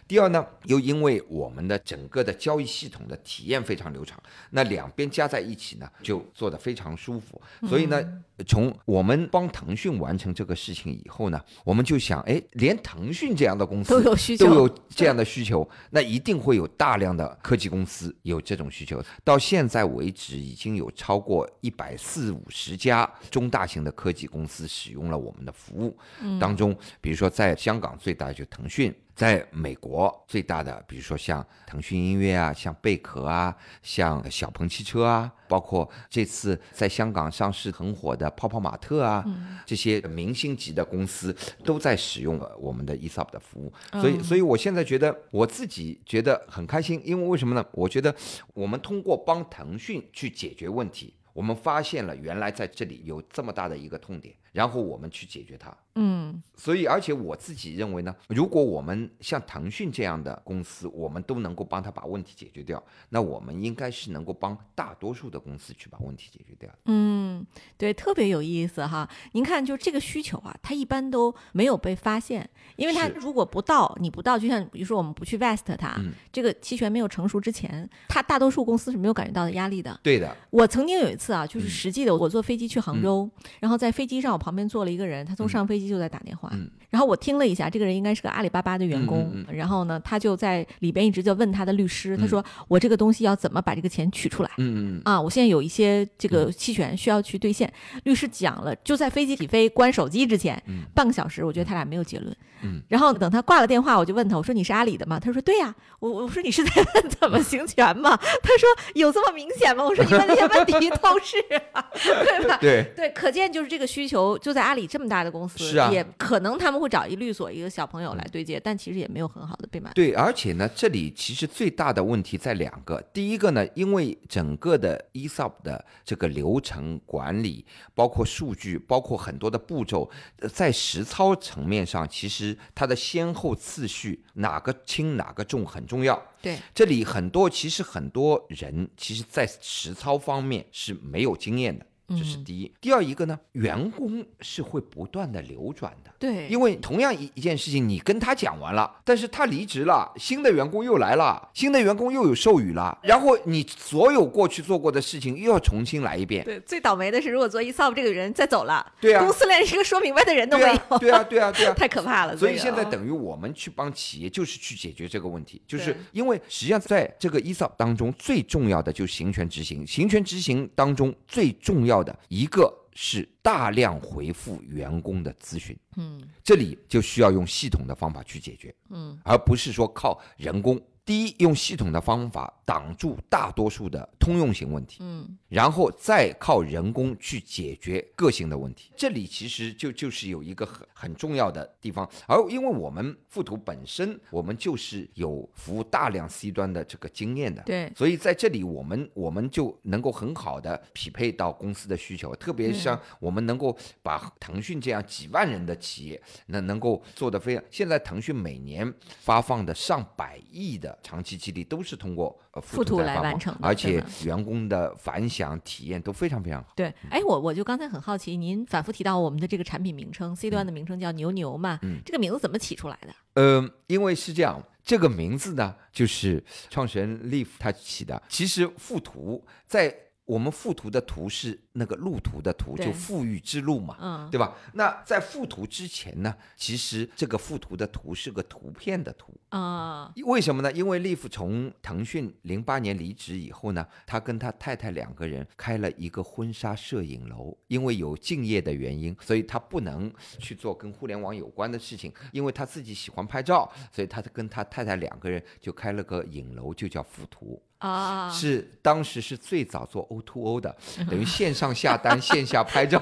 第二呢，又因为我们的整个的交易系统的体验非常流畅，那两边加在一起呢，就做得非常舒服。所以呢，从我们帮腾讯完成这个事情以后呢，我们就想，哎，连腾讯这样的公司都有需求都有这样的需求，那一定会有大量的科技公司有这种需求。到现在为止，已经有超过一百四五十家中大型的科技公司使用了我们的服务。当中，比如说在香港最大的就腾讯。在美国最大的，比如说像腾讯音乐啊，像贝壳啊，像小鹏汽车啊，包括这次在香港上市很火的泡泡玛特啊，这些明星级的公司都在使用我们的 ESOP 的服务。所以，所以我现在觉得我自己觉得很开心，因为为什么呢？我觉得我们通过帮腾讯去解决问题，我们发现了原来在这里有这么大的一个痛点，然后我们去解决它。嗯所以，而且我自己认为呢，如果我们像腾讯这样的公司，我们都能够帮他把问题解决掉，那我们应该是能够帮大多数的公司去把问题解决掉。嗯，对，特别有意思哈。您看，就这个需求啊，它一般都没有被发现，因为它如果不到，你不到，就像比如说我们不去 vest 它，嗯这个期权没有成熟之前，它大多数公司是没有感觉到的压力的。对的，我曾经有一次啊，嗯就是实际的，我坐飞机去杭州，然后在飞机上，我旁边坐了一个人，他从上飞机就在打电话，嗯然后我听了一下，这个人应该是个阿里巴巴的员工，嗯然后呢，他就在里边一直就问他的律师，他说我这个东西要怎么把这个钱取出来？嗯嗯啊，我现在有一些这个期权需要去兑现，律师讲了，就在飞机起飞关手机之前，半个小时，我觉得他俩没有结论。嗯，然后等他挂了电话，我就问他，我说你是阿里的吗？他说对呀、我我说你是在问怎么行权吗？他说有这么明显吗？我说你问那些问题 都是啊，对吧？对，对，可见就是这个需求就在阿里这么大的公司，是啊也可能他们会找一律所一个小朋友来对接，但其实也没有很好的被满足。对，而且呢，这里其实最大的问题在两个。第一个呢，因为整个的 ESOP 的这个流程管理，包括数据，包括很多的步骤，呃在实操层面上，其实它的先后次序哪个轻哪个重很重要。对，这里很多其实很多人其实在实操方面是没有经验的，这是第一。第二一个呢，员工是会不断的流转的。对，因为同样一一件事情，你跟他讲完了，但是他离职了，新的员工又来了，新的员工又有授予了，然后你所有过去做过的事情又要重新来一遍。对，最倒霉的是，如果做 ESOP 这个人再走了，对啊公司连一个说明白的人都没有，啊，对啊，对啊，对啊。太可怕了。所以现在等于我们去帮企业，就是去解决这个问题，就是因为实际上在这个 ESOP 当中，最重要的就是行权执行。行权执行当中最重要的一个是大量回复员工的咨询，嗯这里就需要用系统的方法去解决。嗯而不是说靠人工。第一，用系统的方法挡住大多数的通用型问题，嗯然后再靠人工去解决个性的问题。这里其实就就是有一个很很重要的地方，而因为我们富途本身，我们就是有服务大量 C 端的这个经验的，对。所以在这里我们我们就能够很好的匹配到公司的需求，特别像我们能够把腾讯这样几万人的企业，那能够做得非常。现在腾讯每年发放的上百亿的长期激励都是通过呃富途来完成的而且员工的反响体验都非常非常好。对，哎，我我就刚才很好奇，您反复提到我们的这个产品名称，C 嗯端的名称叫牛牛嘛，这个名字怎么起出来的？呃，因为是这样，这个名字呢，就是创始人 Leaf 他起的。其实附图在我们附图的图是那个路途的途，就富裕之路嘛。嗯，对吧？那在附图之前呢，其实这个附图的图是个图片的图，啊，为什么呢？因为利弗从腾讯零八年离职以后呢，他跟他太太两个人开了一个婚纱摄影楼，因为有敬业的原因，所以他不能去做跟互联网有关的事情，因为他自己喜欢拍照，所以他跟他太太两个人就开了个影楼，就叫附图。啊，是当时是最早做 O to O 的，等于线上下单，线下拍照。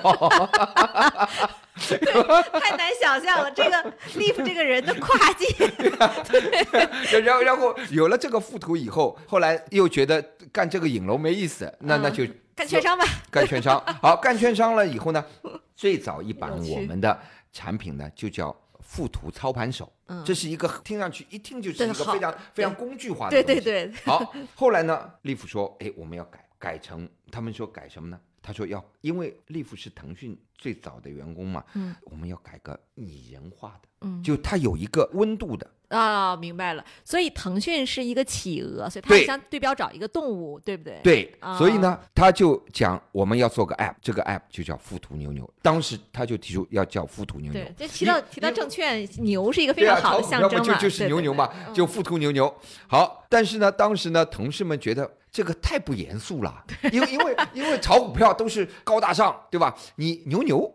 太难想象了，这个 Leaf 这个人的跨界，然后然后有了这个附图以后，后来又觉得干这个影楼没意思，那那就干券商吧。干券商。好，干券商了以后呢，最早一版我们的产品呢就叫附图操盘手，嗯这是一个听上去一听就是一个非常非常工具化的对东西。对对，好，后来呢，利夫说，哎，我们要改，改成他们说改什么呢？他说要，因为利弗是腾讯最早的员工嘛，嗯，我们要改个拟人化的，嗯。就它有一个温度的，啊，明白了。所以腾讯是一个企鹅，所以它对相对标找一个动物，对不对？对，啊所以呢，他就讲我们要做个 app，这个 app 就叫富途牛牛。当时他就提出要叫富途牛牛对，，就提到提到证券，牛是一个非常好的象征嘛，不就就是对对对牛牛嘛，就富途牛牛。好，但是呢，当时呢，同事们觉得这个太不严肃了，因为因为因为炒股票都是高大上，对吧？你牛牛，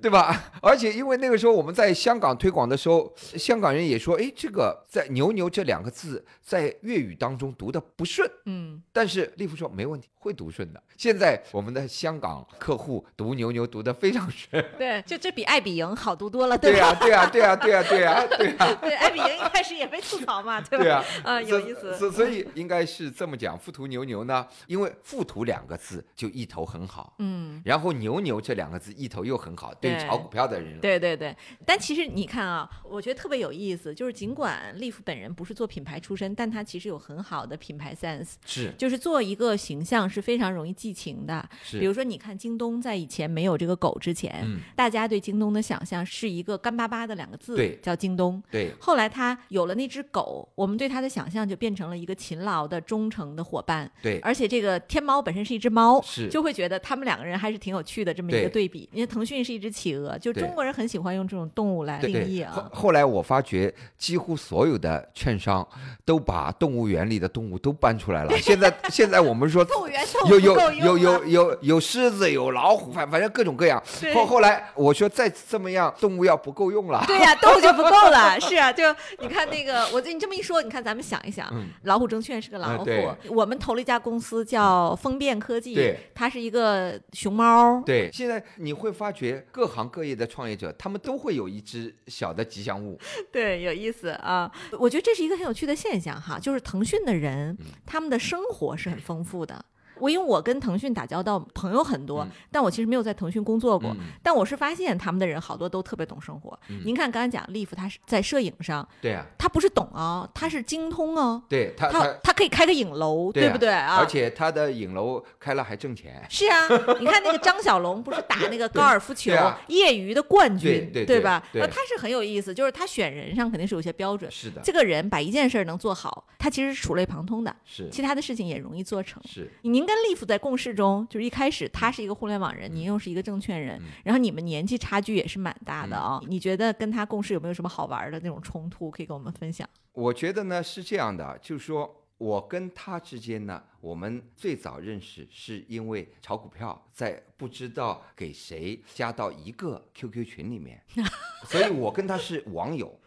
对吧？而且因为那个时候我们在香港推广的时候，香港人也说，哎，这个在牛牛这两个字在粤语当中读的不顺。嗯，但是利夫说没问题，会读顺的。现在我们的香港客户读牛牛读的非常顺。对，就这比爱彼迎好读多了，吧？对呀、对呀、对呀、对呀、对呀、对呀、对，爱彼迎一开始也被吐槽嘛，对吧？对啊，啊，有意思。所所以应该是这么讲，富途牛牛呢，因为富途两个字就意头很好，嗯，然后牛牛这两个字意头又很好，对炒股票的人，对对对，但其实你看啊，我觉得特别有意思，就是尽管利弗本人不是做品牌出身，但他其实有很好的品牌 sense，是就是做一个形象是非常容易记情的。是，比如说，你看京东在以前没有这个狗之前，嗯，大家对京东的想象是一个干巴巴的两个字，对叫京东。对后来他有了那只狗，我们对他的想象就变成了一个勤劳的、忠诚的伙伴。对而且这个天猫本身是一只猫，是就会觉得他们两个人还是挺有趣的这么一个对对比。因为腾讯是一只企鹅，就中国人很喜欢用这种动物来。定义啊。后后来我发觉，几乎所有的券商都把动物园里的动物都搬出来了。现在现在我们说动物园动物有有有有啊有有狮子，有老虎，反反正各种各样。后后来我说再这么样，动物要不够用了。对呀、动物就不够了。是啊，就你看那个，我你这么一说，你看咱们想一想，嗯老虎证券是个老虎，嗯我们投了一家公司叫风变科技，对它是一个熊猫。对，现在你会发觉各行各业的创业者，他们都会有一只小的吉祥物。对，有意思啊！我觉得这是一个很有趣的现象哈，就是腾讯的人，嗯他们的生活是很丰富的。我因为我跟腾讯打交道，朋友很多，嗯但我其实没有在腾讯工作过。嗯但我是发现他们的人好多都特别懂生活。嗯您看刚才讲利弗，他是在摄影上，对啊，他不是懂啊，他是精通啊，他对他他，他可以开个影楼，对啊不对啊？而且他的影楼开了还挣钱。是啊，你看那个张小龙不是打那个高尔夫球啊业余的冠军，对对对吧？对那他是很有意思，就是他选人上肯定是有些标准。是的，这个人把一件事儿能做好，他其实是触类旁通的，是其他的事情也容易做成。是，您跟利弗在共事中，就是一开始他是一个互联网人，您又是一个证券人，嗯然后你们年纪差距也是蛮大的啊、你觉得跟他共事有没有什么好玩的那种冲突，可以跟我们分享？我觉得呢是这样的，就是说我跟他之间呢，我们最早认识是因为炒股票，在不知道给谁加到一个 QQ 群里面，所以我跟他是网友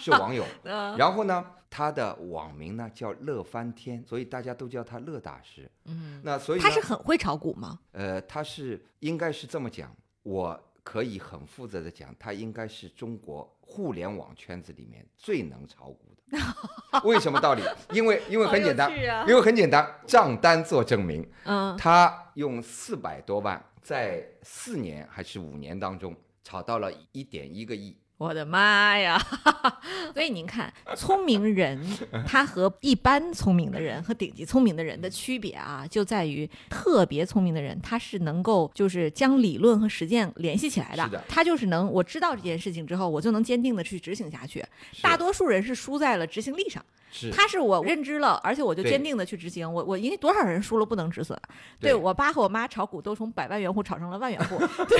是网友。呃，然后呢，他的网名呢叫乐翻天，所以大家都叫他乐大师。嗯，那所以他是很会炒股吗？呃，他是应该是这么讲，我可以很负责的讲，他应该是中国互联网圈子里面最能炒股的。为什么道理？因为因为很简单因为很简单，账单做证明。嗯，他用四百多万，在四年还是五年当中炒到了一点一个亿。我的妈呀！所以您看，聪明人他和一般聪明的人和顶级聪明的人的区别啊，就在于特别聪明的人，他是能够就是将理论和实践联系起来的。的他就是能我知道这件事情之后，我就能坚定的去执行下去。大多数人是输在了执行力上。是他是我认知了，而且我就坚定的去执行。我我因为多少人输了不能止损，对对我爸和我妈炒股都从百万元户炒成了万元户，对，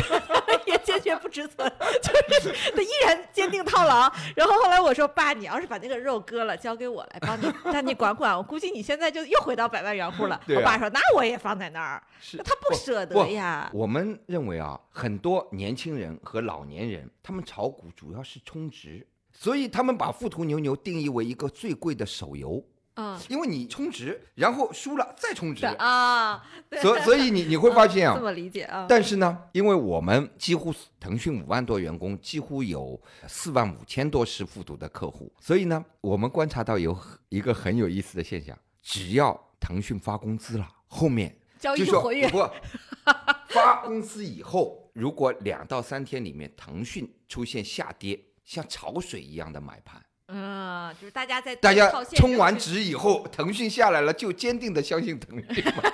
也坚决不止损，就是他依然套牢。然后后来我说爸，你要是把那个肉割了，交给我来帮你，让你管管，我估计你现在就又回到百万元户了。啊我爸说那我也放在那儿，是他不舍得呀。我们认为啊，很多年轻人和老年人，他们炒股主要是充值，所以他们把富途牛牛定义为一个最贵的手游，嗯，因为你充值，然后输了再充值，啊，所所以你你会发现啊 这，么理解啊。但是呢，因为我们几乎腾讯五万多员工，几乎有四万五千多是复读的客户，所以呢，我们观察到有一个很有意思的现象，只要腾讯发工资了，后面交易就说活跃，不发工资以后，如果两到三天里面腾讯出现下跌，像潮水一样的买盘，嗯，就是大家在大家充完值以后，腾讯下来了，就坚定的相信腾讯嘛。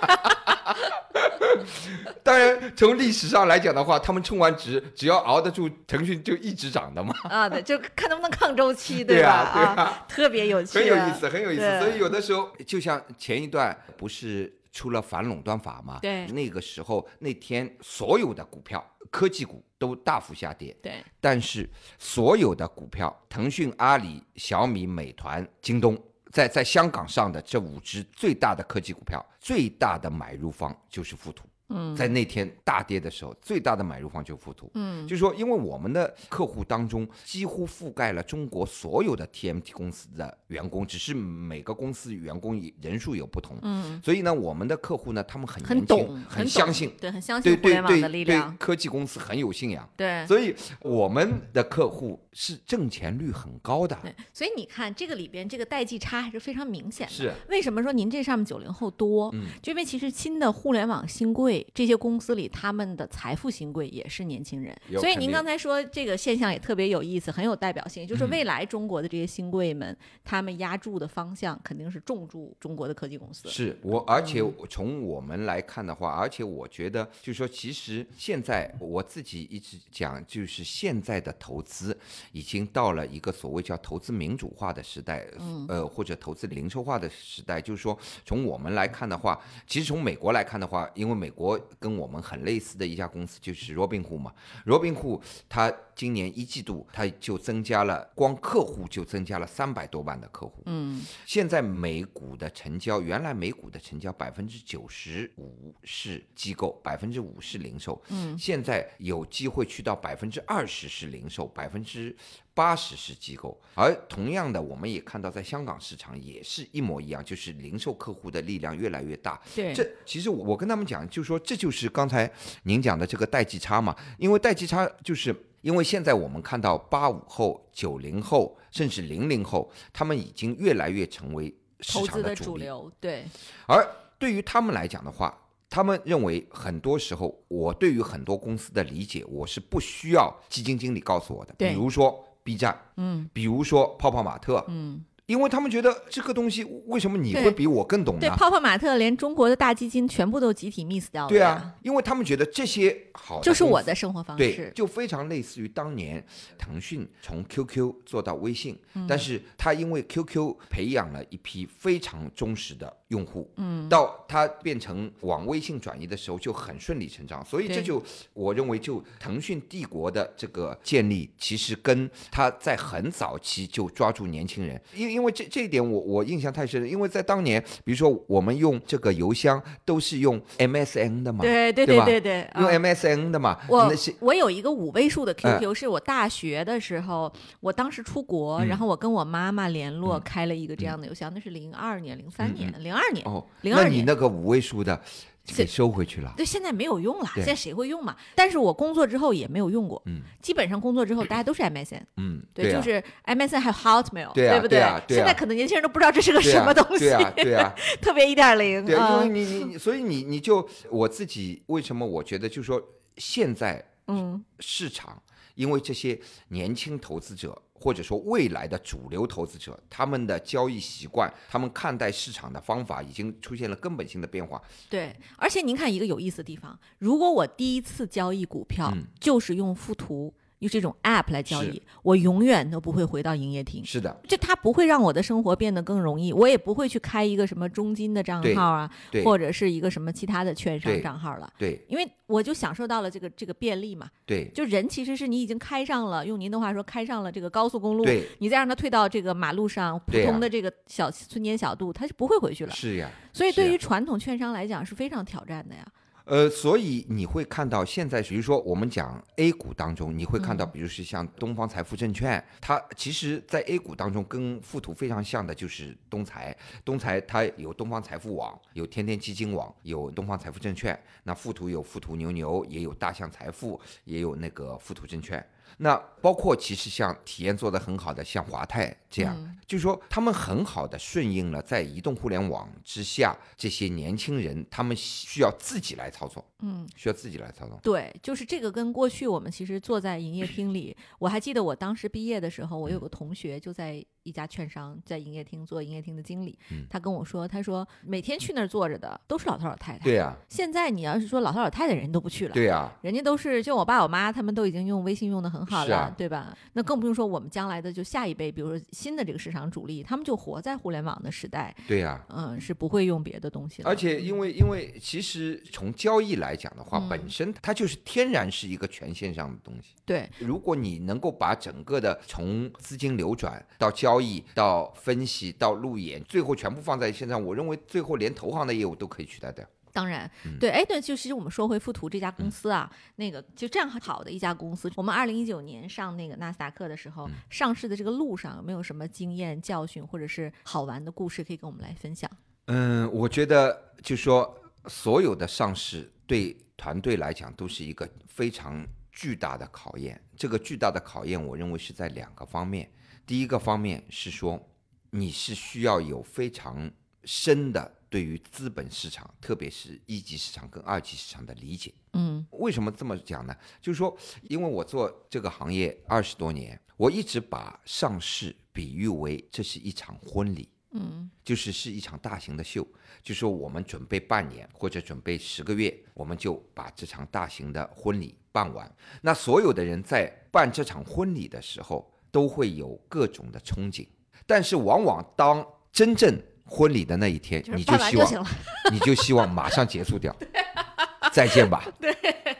当然，从历史上来讲的话，他们充完值，只要熬得住，腾讯就一直涨的嘛，啊，对，就看能不能抗周期，对吧？啊对啊特别有趣，很有意思，很有意思。所以有的时候，就像前一段不是出了反垄断法嘛？对那个时候那天所有的股票，科技股都大幅下跌，对，但是所有的股票，腾讯、阿里、小米、美团、京东，在在香港上的这五只最大的科技股票，最大的买入方就是富途。嗯在那天大跌的时候，最大的买入方就是富途。嗯就是说，因为我们的客户当中几乎覆盖了中国所有的 TMT 公司的员工，只是每个公司员工人数有不同，嗯，所以呢，我们的客户呢，他们很很懂，很相信，对，很相信互联网的对对力量，科技公司很有信仰。对。所以我们的客户是挣钱率很高的，对，所以你看这个里边这个代际差还是非常明显的。是为什么说您这上面九零后多？嗯就因为其实新的互联网新贵这些公司里，他们的财富新贵也是年轻人。所以您刚才说这个现象也特别有意思，很有代表性，就是嗯未来中国的这些新贵们，他们压注的方向肯定是重注中国的科技公司。是我，而且嗯从我们来看的话，而且我觉得，就是说，其实现在我自己一直讲，就是现在的投资已经到了一个所谓叫投资民主化的时代，嗯呃，或者投资零售化的时代。就是说，从我们来看的话，其实从美国来看的话，因为美国我跟我们很类似的一家公司就是 Robinhood 嘛，Robinhood 它。今年一季度它就增加了，光客户就增加了三百多万的客户。嗯现在美股的成交，原来美股的成交百分之九十五是机构，百分之五是零售，嗯现在有机会去到百分之二十是零售，百分之八十是机构。而同样的，我们也看到在香港市场也是一模一样，就是零售客户的力量越来越大。对，这其实我我跟他们讲，就是说这就是刚才您讲的这个代际差嘛，因为代际差就是因为现在我们看到八五后、九零后甚至零零后，他们已经越来越成为市场的主流，对，而对于他们来讲的话。他们认为，很多时候我对于很多公司的理解，我是不需要基金经理告诉我的。对比如说 B 站，嗯比如说泡泡玛特，嗯。因为他们觉得这个东西为什么你会比我更懂呢对，泡泡玛特连中国的大基金全部都集体 miss 掉了。对啊，，因为他们觉得这些好就是我的生活方式对，式。就非常类似于当年腾讯从 QQ 做到微信，嗯但是他因为 QQ 培养了一批非常忠实的用户，嗯，到它变成往微信转移的时候就很顺理成章，所以这就我认为就腾讯帝国的这个建立，其实跟他在很早期就抓住年轻人，因因为这这一点我我印象太深了，因为在当年，比如说我们用这个邮箱都是用 MSN 的嘛，对对对对对对，用啊 MSN 的嘛，我我有一个五位数的嗯。QQ，是我大学的时候，我当时出国，嗯。然后我跟我妈妈联络，嗯。开了一个这样的邮箱，那是零二年、零三年、零二年。哦，02那你年那个五位数的就给收回去了。对，现在没有用了，现在谁会用嘛？但是我工作之后也没有用过，嗯基本上工作之后大家都是 MSN，嗯，对，啊就是 MSN 还有 Hotmail，对啊不对现在可能年轻人都不知道这是个什么东西，对啊，对啊，特别一点零，对啊，因为你你，所以你你就我自己为什么我觉得就是说现在嗯市场因为这些年轻投资者或者说未来的主流投资者，他们的交易习惯，他们看待市场的方法已经出现了根本性的变化。对，而且您看一个有意思的地方，如果我第一次交易股票嗯就是用附图。用这种 app 来交易，我永远都不会回到营业厅。是的，就它不会让我的生活变得更容易，我也不会去开一个什么中金的账号啊，或者是一个什么其他的券商账号了，对因为我就享受到了这个这个便利嘛。对就人其实是你已经开上了，用您的话说，开上了这个高速公路，对，你再让他退到这个马路上，普通的这个小村间小路，他是不会回去了。是呀。所以对于传统券商来讲是非常挑战的呀。呃，所以你会看到现在，比如说我们讲 A 股当中，你会看到，嗯比如是像东方财富证券，它其实，在 A 股当中跟富途非常像的就是东财。东财它有东方财富网，有天天基金网，有东方财富证券。那富途有富途牛牛，也有大象财富，也有那个富途证券。那包括其实像体验做得很好的，像华泰这样，嗯就是说他们很好的顺应了在移动互联网之下，这些年轻人他们需要自己来操作。嗯，需要自己来操作。对，就是这个跟过去我们其实坐在营业厅里，我还记得我当时毕业的时候，我有个同学就在一家券商在营业厅做营业厅的经理，嗯他跟我说，他说每天去那儿坐着的都是老头老太太。对呀、现在你要是说老头老太太，人都不去了。对呀、人家都是就我爸我妈他们都已经用微信用的很好了，啊对吧？那更不用说我们将来的就下一辈，比如说新的这个市场主力，他们就活在互联网的时代，对呀、嗯，是不会用别的东西的。而且因为因为其实从交易来讲的话，嗯本身它就是天然是一个全线上的东西。对，如果你能够把整个的从资金流转到交易到分析到路演，最后全部放在线上，我认为最后连投行的业务都可以取代掉。当然，嗯对，哎，对，就其实我们说回富途这家公司啊，那个就这样好的一家公司，我们二零一九年上那个纳斯达克的时嗯候，上市的这个路上有没有什么经验教训或者是好玩的故事可以跟我们来分享？嗯，我觉得就说所有的上市对团队来讲都是一个非常巨大的考验。这个巨大的考验，我认为是在两个方面。第一个方面是说，你是需要有非常深的对于资本市场，特别是一级市场跟二级市场的理解。嗯为什么这么讲呢？就是说，因为我做这个行业二十多年，我一直把上市比喻为这是一场婚礼。嗯就是是一场大型的秀，就说我们准备半年或者准备十个月，我们就把这场大型的婚礼办完。那所有的人在办这场婚礼的时候，都会有各种的憧憬，但是往往当真正婚礼的那一天，就是你就希望。你就希望马上结束掉，再见吧，对，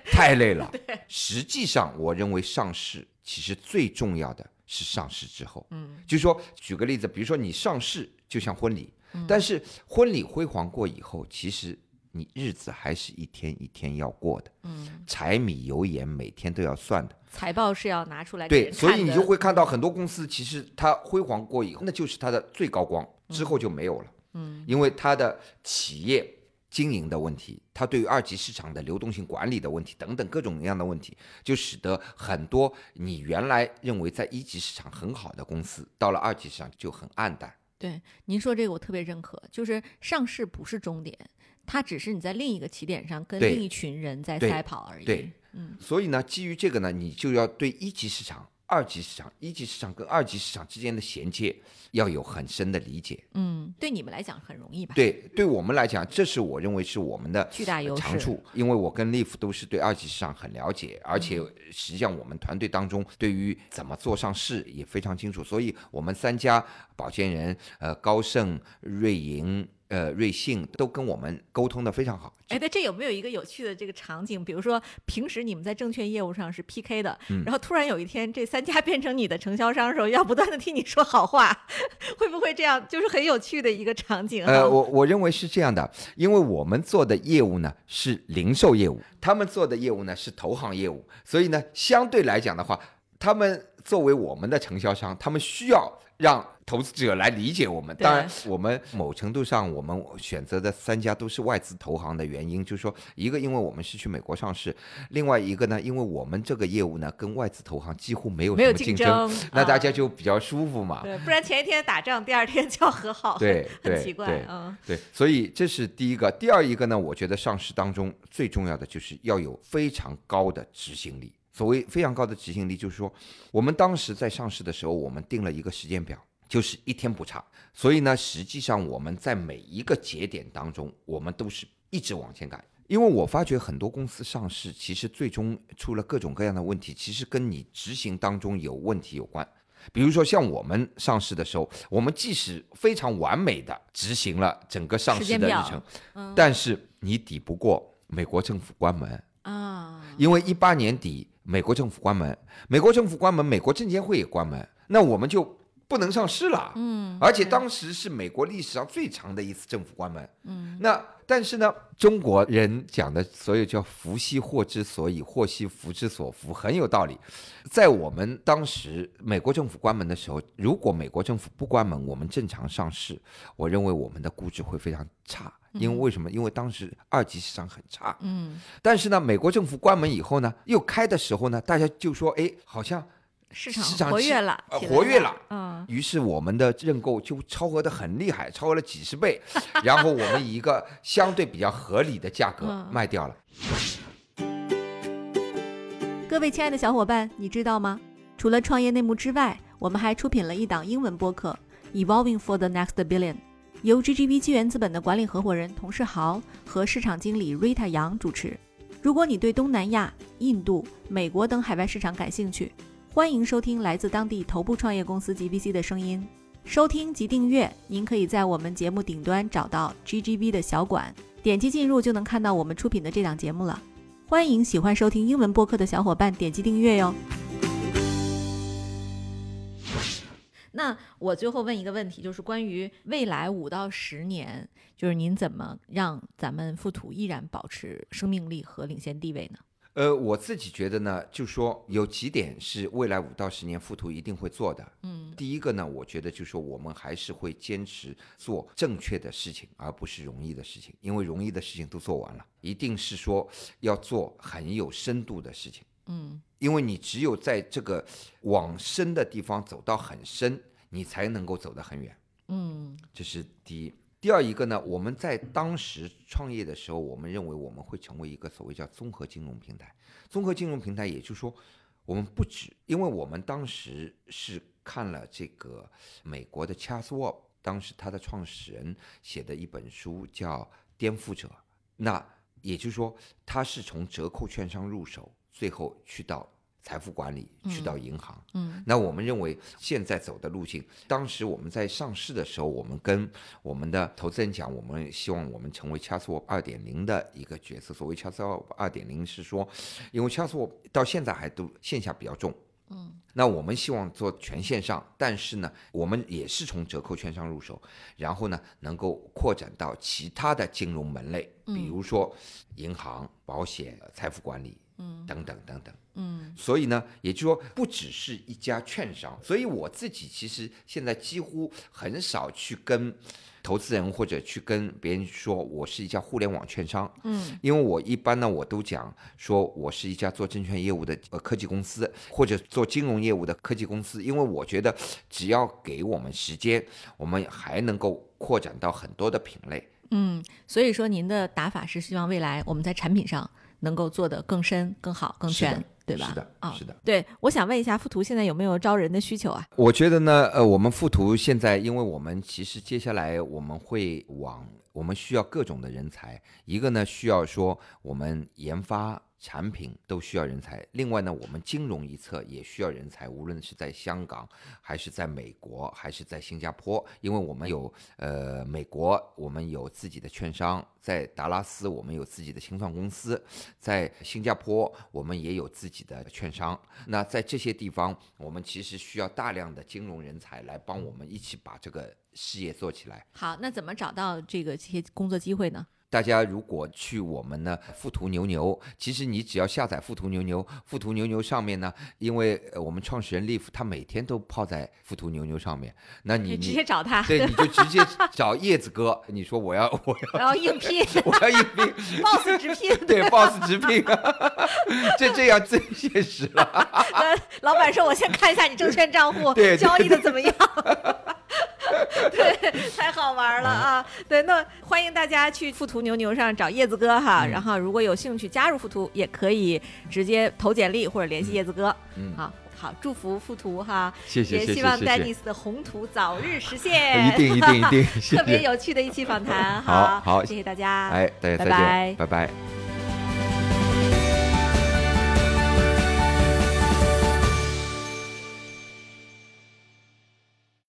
太累了。实际上，我认为上市其实最重要的是上市之后，嗯。就是说，举个例子，比如说你上市就像婚礼，嗯。但是婚礼辉煌过以后，其实你日子还是一天一天要过的，嗯，柴米油盐每天都要算的。财报是要拿出来对，所以你就会看到很多公司，其实它辉煌过以后，那就是它的最高光，之后就没有了。嗯因为它的企业经营的问题，它对于二级市场的流动性管理的问题等等各种各样的问题，就使得很多你原来认为在一级市场很好的公司，到了二级市场就很暗淡。对，您说这个我特别认可，就是上市不是终点，它只是你在另一个起点上跟另一群人在赛跑而已。对，嗯所以呢，基于这个呢，你就要对一级市场、二级市场、一级市场跟二级市场之间的衔接要有很深的理解。嗯，对你们来讲很容易吧？对，对我们来讲，这是我认为是我们的巨大优势。长处，因为我跟 Leaf 都是对二级市场很了解，而且嗯实际上我们团队当中对于怎么做上市也非常清楚，所以我们三家保荐人，呃，高盛、瑞银、呃，瑞幸都跟我们沟通的非常好。哎，那，这有没有一个有趣的这个场景？比如说，平时你们在证券业务上是 PK 的，嗯然后突然有一天这三家 变成你的承销商的时候，要不断的替你说好话，会不会这样？就是很有趣的一个场景、啊。呃，我我认为是这样的，因为我们做的业务呢是零售业务，他们做的业务呢是投行业务，所以呢，相对来讲的话，他们作为我们的承销商，他们需要让投资者来理解我们。当然，我们某程度上，我们选择的三家都是外资投行的原因，就是说，一个因为我们是去美国上市，另外一个呢，因为我们这个业务呢跟外资投行几乎没有没有竞什么竞争，争，那大家啊就比较舒服嘛。对，不然前一天打仗，第二天就要和好，对 很奇怪对，嗯对，所以这是第一个。第二一个呢，我觉得上市当中最重要的就是要有非常高的执行力。所谓非常高的执行力，就是说，我们当时在上市的时候，我们定了一个时间表，就是一天不差。所以呢，实际上我们在每一个节点当中，我们都是一直往前赶。因为我发觉很多公司上市，其实最终出了各种各样的问题，其实跟你执行当中有问题有关。比如说像我们上市的时候，我们即使非常完美的执行了整个上市的日程，但是你抵不过美国政府关门啊，因为一八年底美国政府关门，美国政府关门，美国证监会也关门，那我们就。不能上市了，嗯，而且当时是美国历史上最长的一次政府关门，嗯，那但是呢，中国人讲的所有叫“福兮祸之所以，祸兮福之所伏”，很有道理。在我们当时美国政府关门的时候，如果美国政府不关门，我们正常上市，我认为我们的估值会非常差，因为为什么？因为当时二级市场很差，嗯，但是呢，美国政府关门以后呢，又开的时候呢，大家就说，哎，好像。市场市场活跃了，活跃了，嗯，于是我们的认购就超额的很厉害，超额了几十倍，然后我们以一个相对比较合理的价格卖掉了。各位亲爱的小伙伴，你知道吗？除了创业内幕之外，我们还出品了一档英文播客《Evolving for the Next Billion》，由 GGV 纪元资本的管理合伙人童世豪和市场经理 Rita 杨主持。如果你对东南亚、印度、美国等海外市场感兴趣，欢迎收听来自当地头部创业公司 GVC 的声音。收听及订阅，您可以在我们节目顶端找到 GGV 的小馆，点击进入就能看到我们出品的这档节目了。欢迎喜欢收听英文播客的小伙伴点击订阅哟。那我最后问一个问题，就是关于未来五到十年，就是您怎么让咱们富途依然保持生命力和领先地位呢？呃，我自己觉得呢，就说有几点是未来五到十年富途一定会做的。嗯，第一个呢，我觉得就说我们还是会坚持做正确的事情，而不是容易的事情，因为容易的事情都做完了，一定是说要做很有深度的事情。嗯，因为你只有在这个往深的地方走到很深，你才能够走得很远。嗯，这是第一。第二一个呢，我们在当时创业的时候，我们认为我们会成为一个所谓叫综合金融平台。综合金融平台，也就是说，我们不止，因为我们当时是看了这个美国的 Charles Schwab，当时他的创始人写的一本书叫《颠覆者》，那也就是说，他是从折扣券商入手，最后去到。财富管理去到银行，嗯，那我们认为现在走的路径，当时我们在上市的时候，我们跟我们的投资人讲，我们希望我们成为 Chatsworth 二点零的一个角色。所谓 Chatsworth 二点零是说，因为 Chatsworth 到现在还都线下比较重，嗯，那我们希望做全线上，但是呢，我们也是从折扣券商入手，然后呢，能够扩展到其他的金融门类，比如说银行、保险、财富管理。嗯，等等等等，嗯，所以呢，也就是说，不只是一家券商，所以我自己其实现在几乎很少去跟投资人或者去跟别人说我是一家互联网券商，嗯，因为我一般呢，我都讲说我是一家做证券业务的呃科技公司，或者做金融业务的科技公司，因为我觉得只要给我们时间，我们还能够扩展到很多的品类，嗯，所以说您的打法是希望未来我们在产品上。能够做得更深、更好、更全，对吧？是的，啊，是的。对，我想问一下，富途现在有没有招人的需求啊？我觉得呢，呃，我们富途现在，因为我们其实接下来我们会往，我们需要各种的人才。一个呢，需要说我们研发。产品都需要人才，另外呢，我们金融一侧也需要人才，无论是在香港，还是在美国，还是在新加坡，因为我们有呃美国，我们有自己的券商，在达拉斯我们有自己的清算公司，在新加坡我们也有自己的券商。那在这些地方，我们其实需要大量的金融人才来帮我们一起把这个事业做起来。好，那怎么找到这个这些工作机会呢？大家如果去我们呢富途牛牛，其实你只要下载富途牛牛，富途牛牛上面呢，因为我们创始人 Live 他每天都泡在富途牛牛上面，那你直接找他，对，你就直接 找叶子哥，你说我要我要我要应聘，我要应聘，boss 直聘，对，boss 直聘，这这样最现实了。老板说，我先看一下你证券账户，对交易的怎么样？对，太好玩了啊！对，那欢迎大家去富途牛牛上找叶子哥哈，然后如果有兴趣加入富途，也可以直接投简历或者联系叶子哥。嗯，好好，祝福富途哈，谢谢，也希望丹尼斯的宏图早日实现。一定一定 一定，特别有趣的一期访谈。好好，谢谢大家，哎，大家再见，拜拜。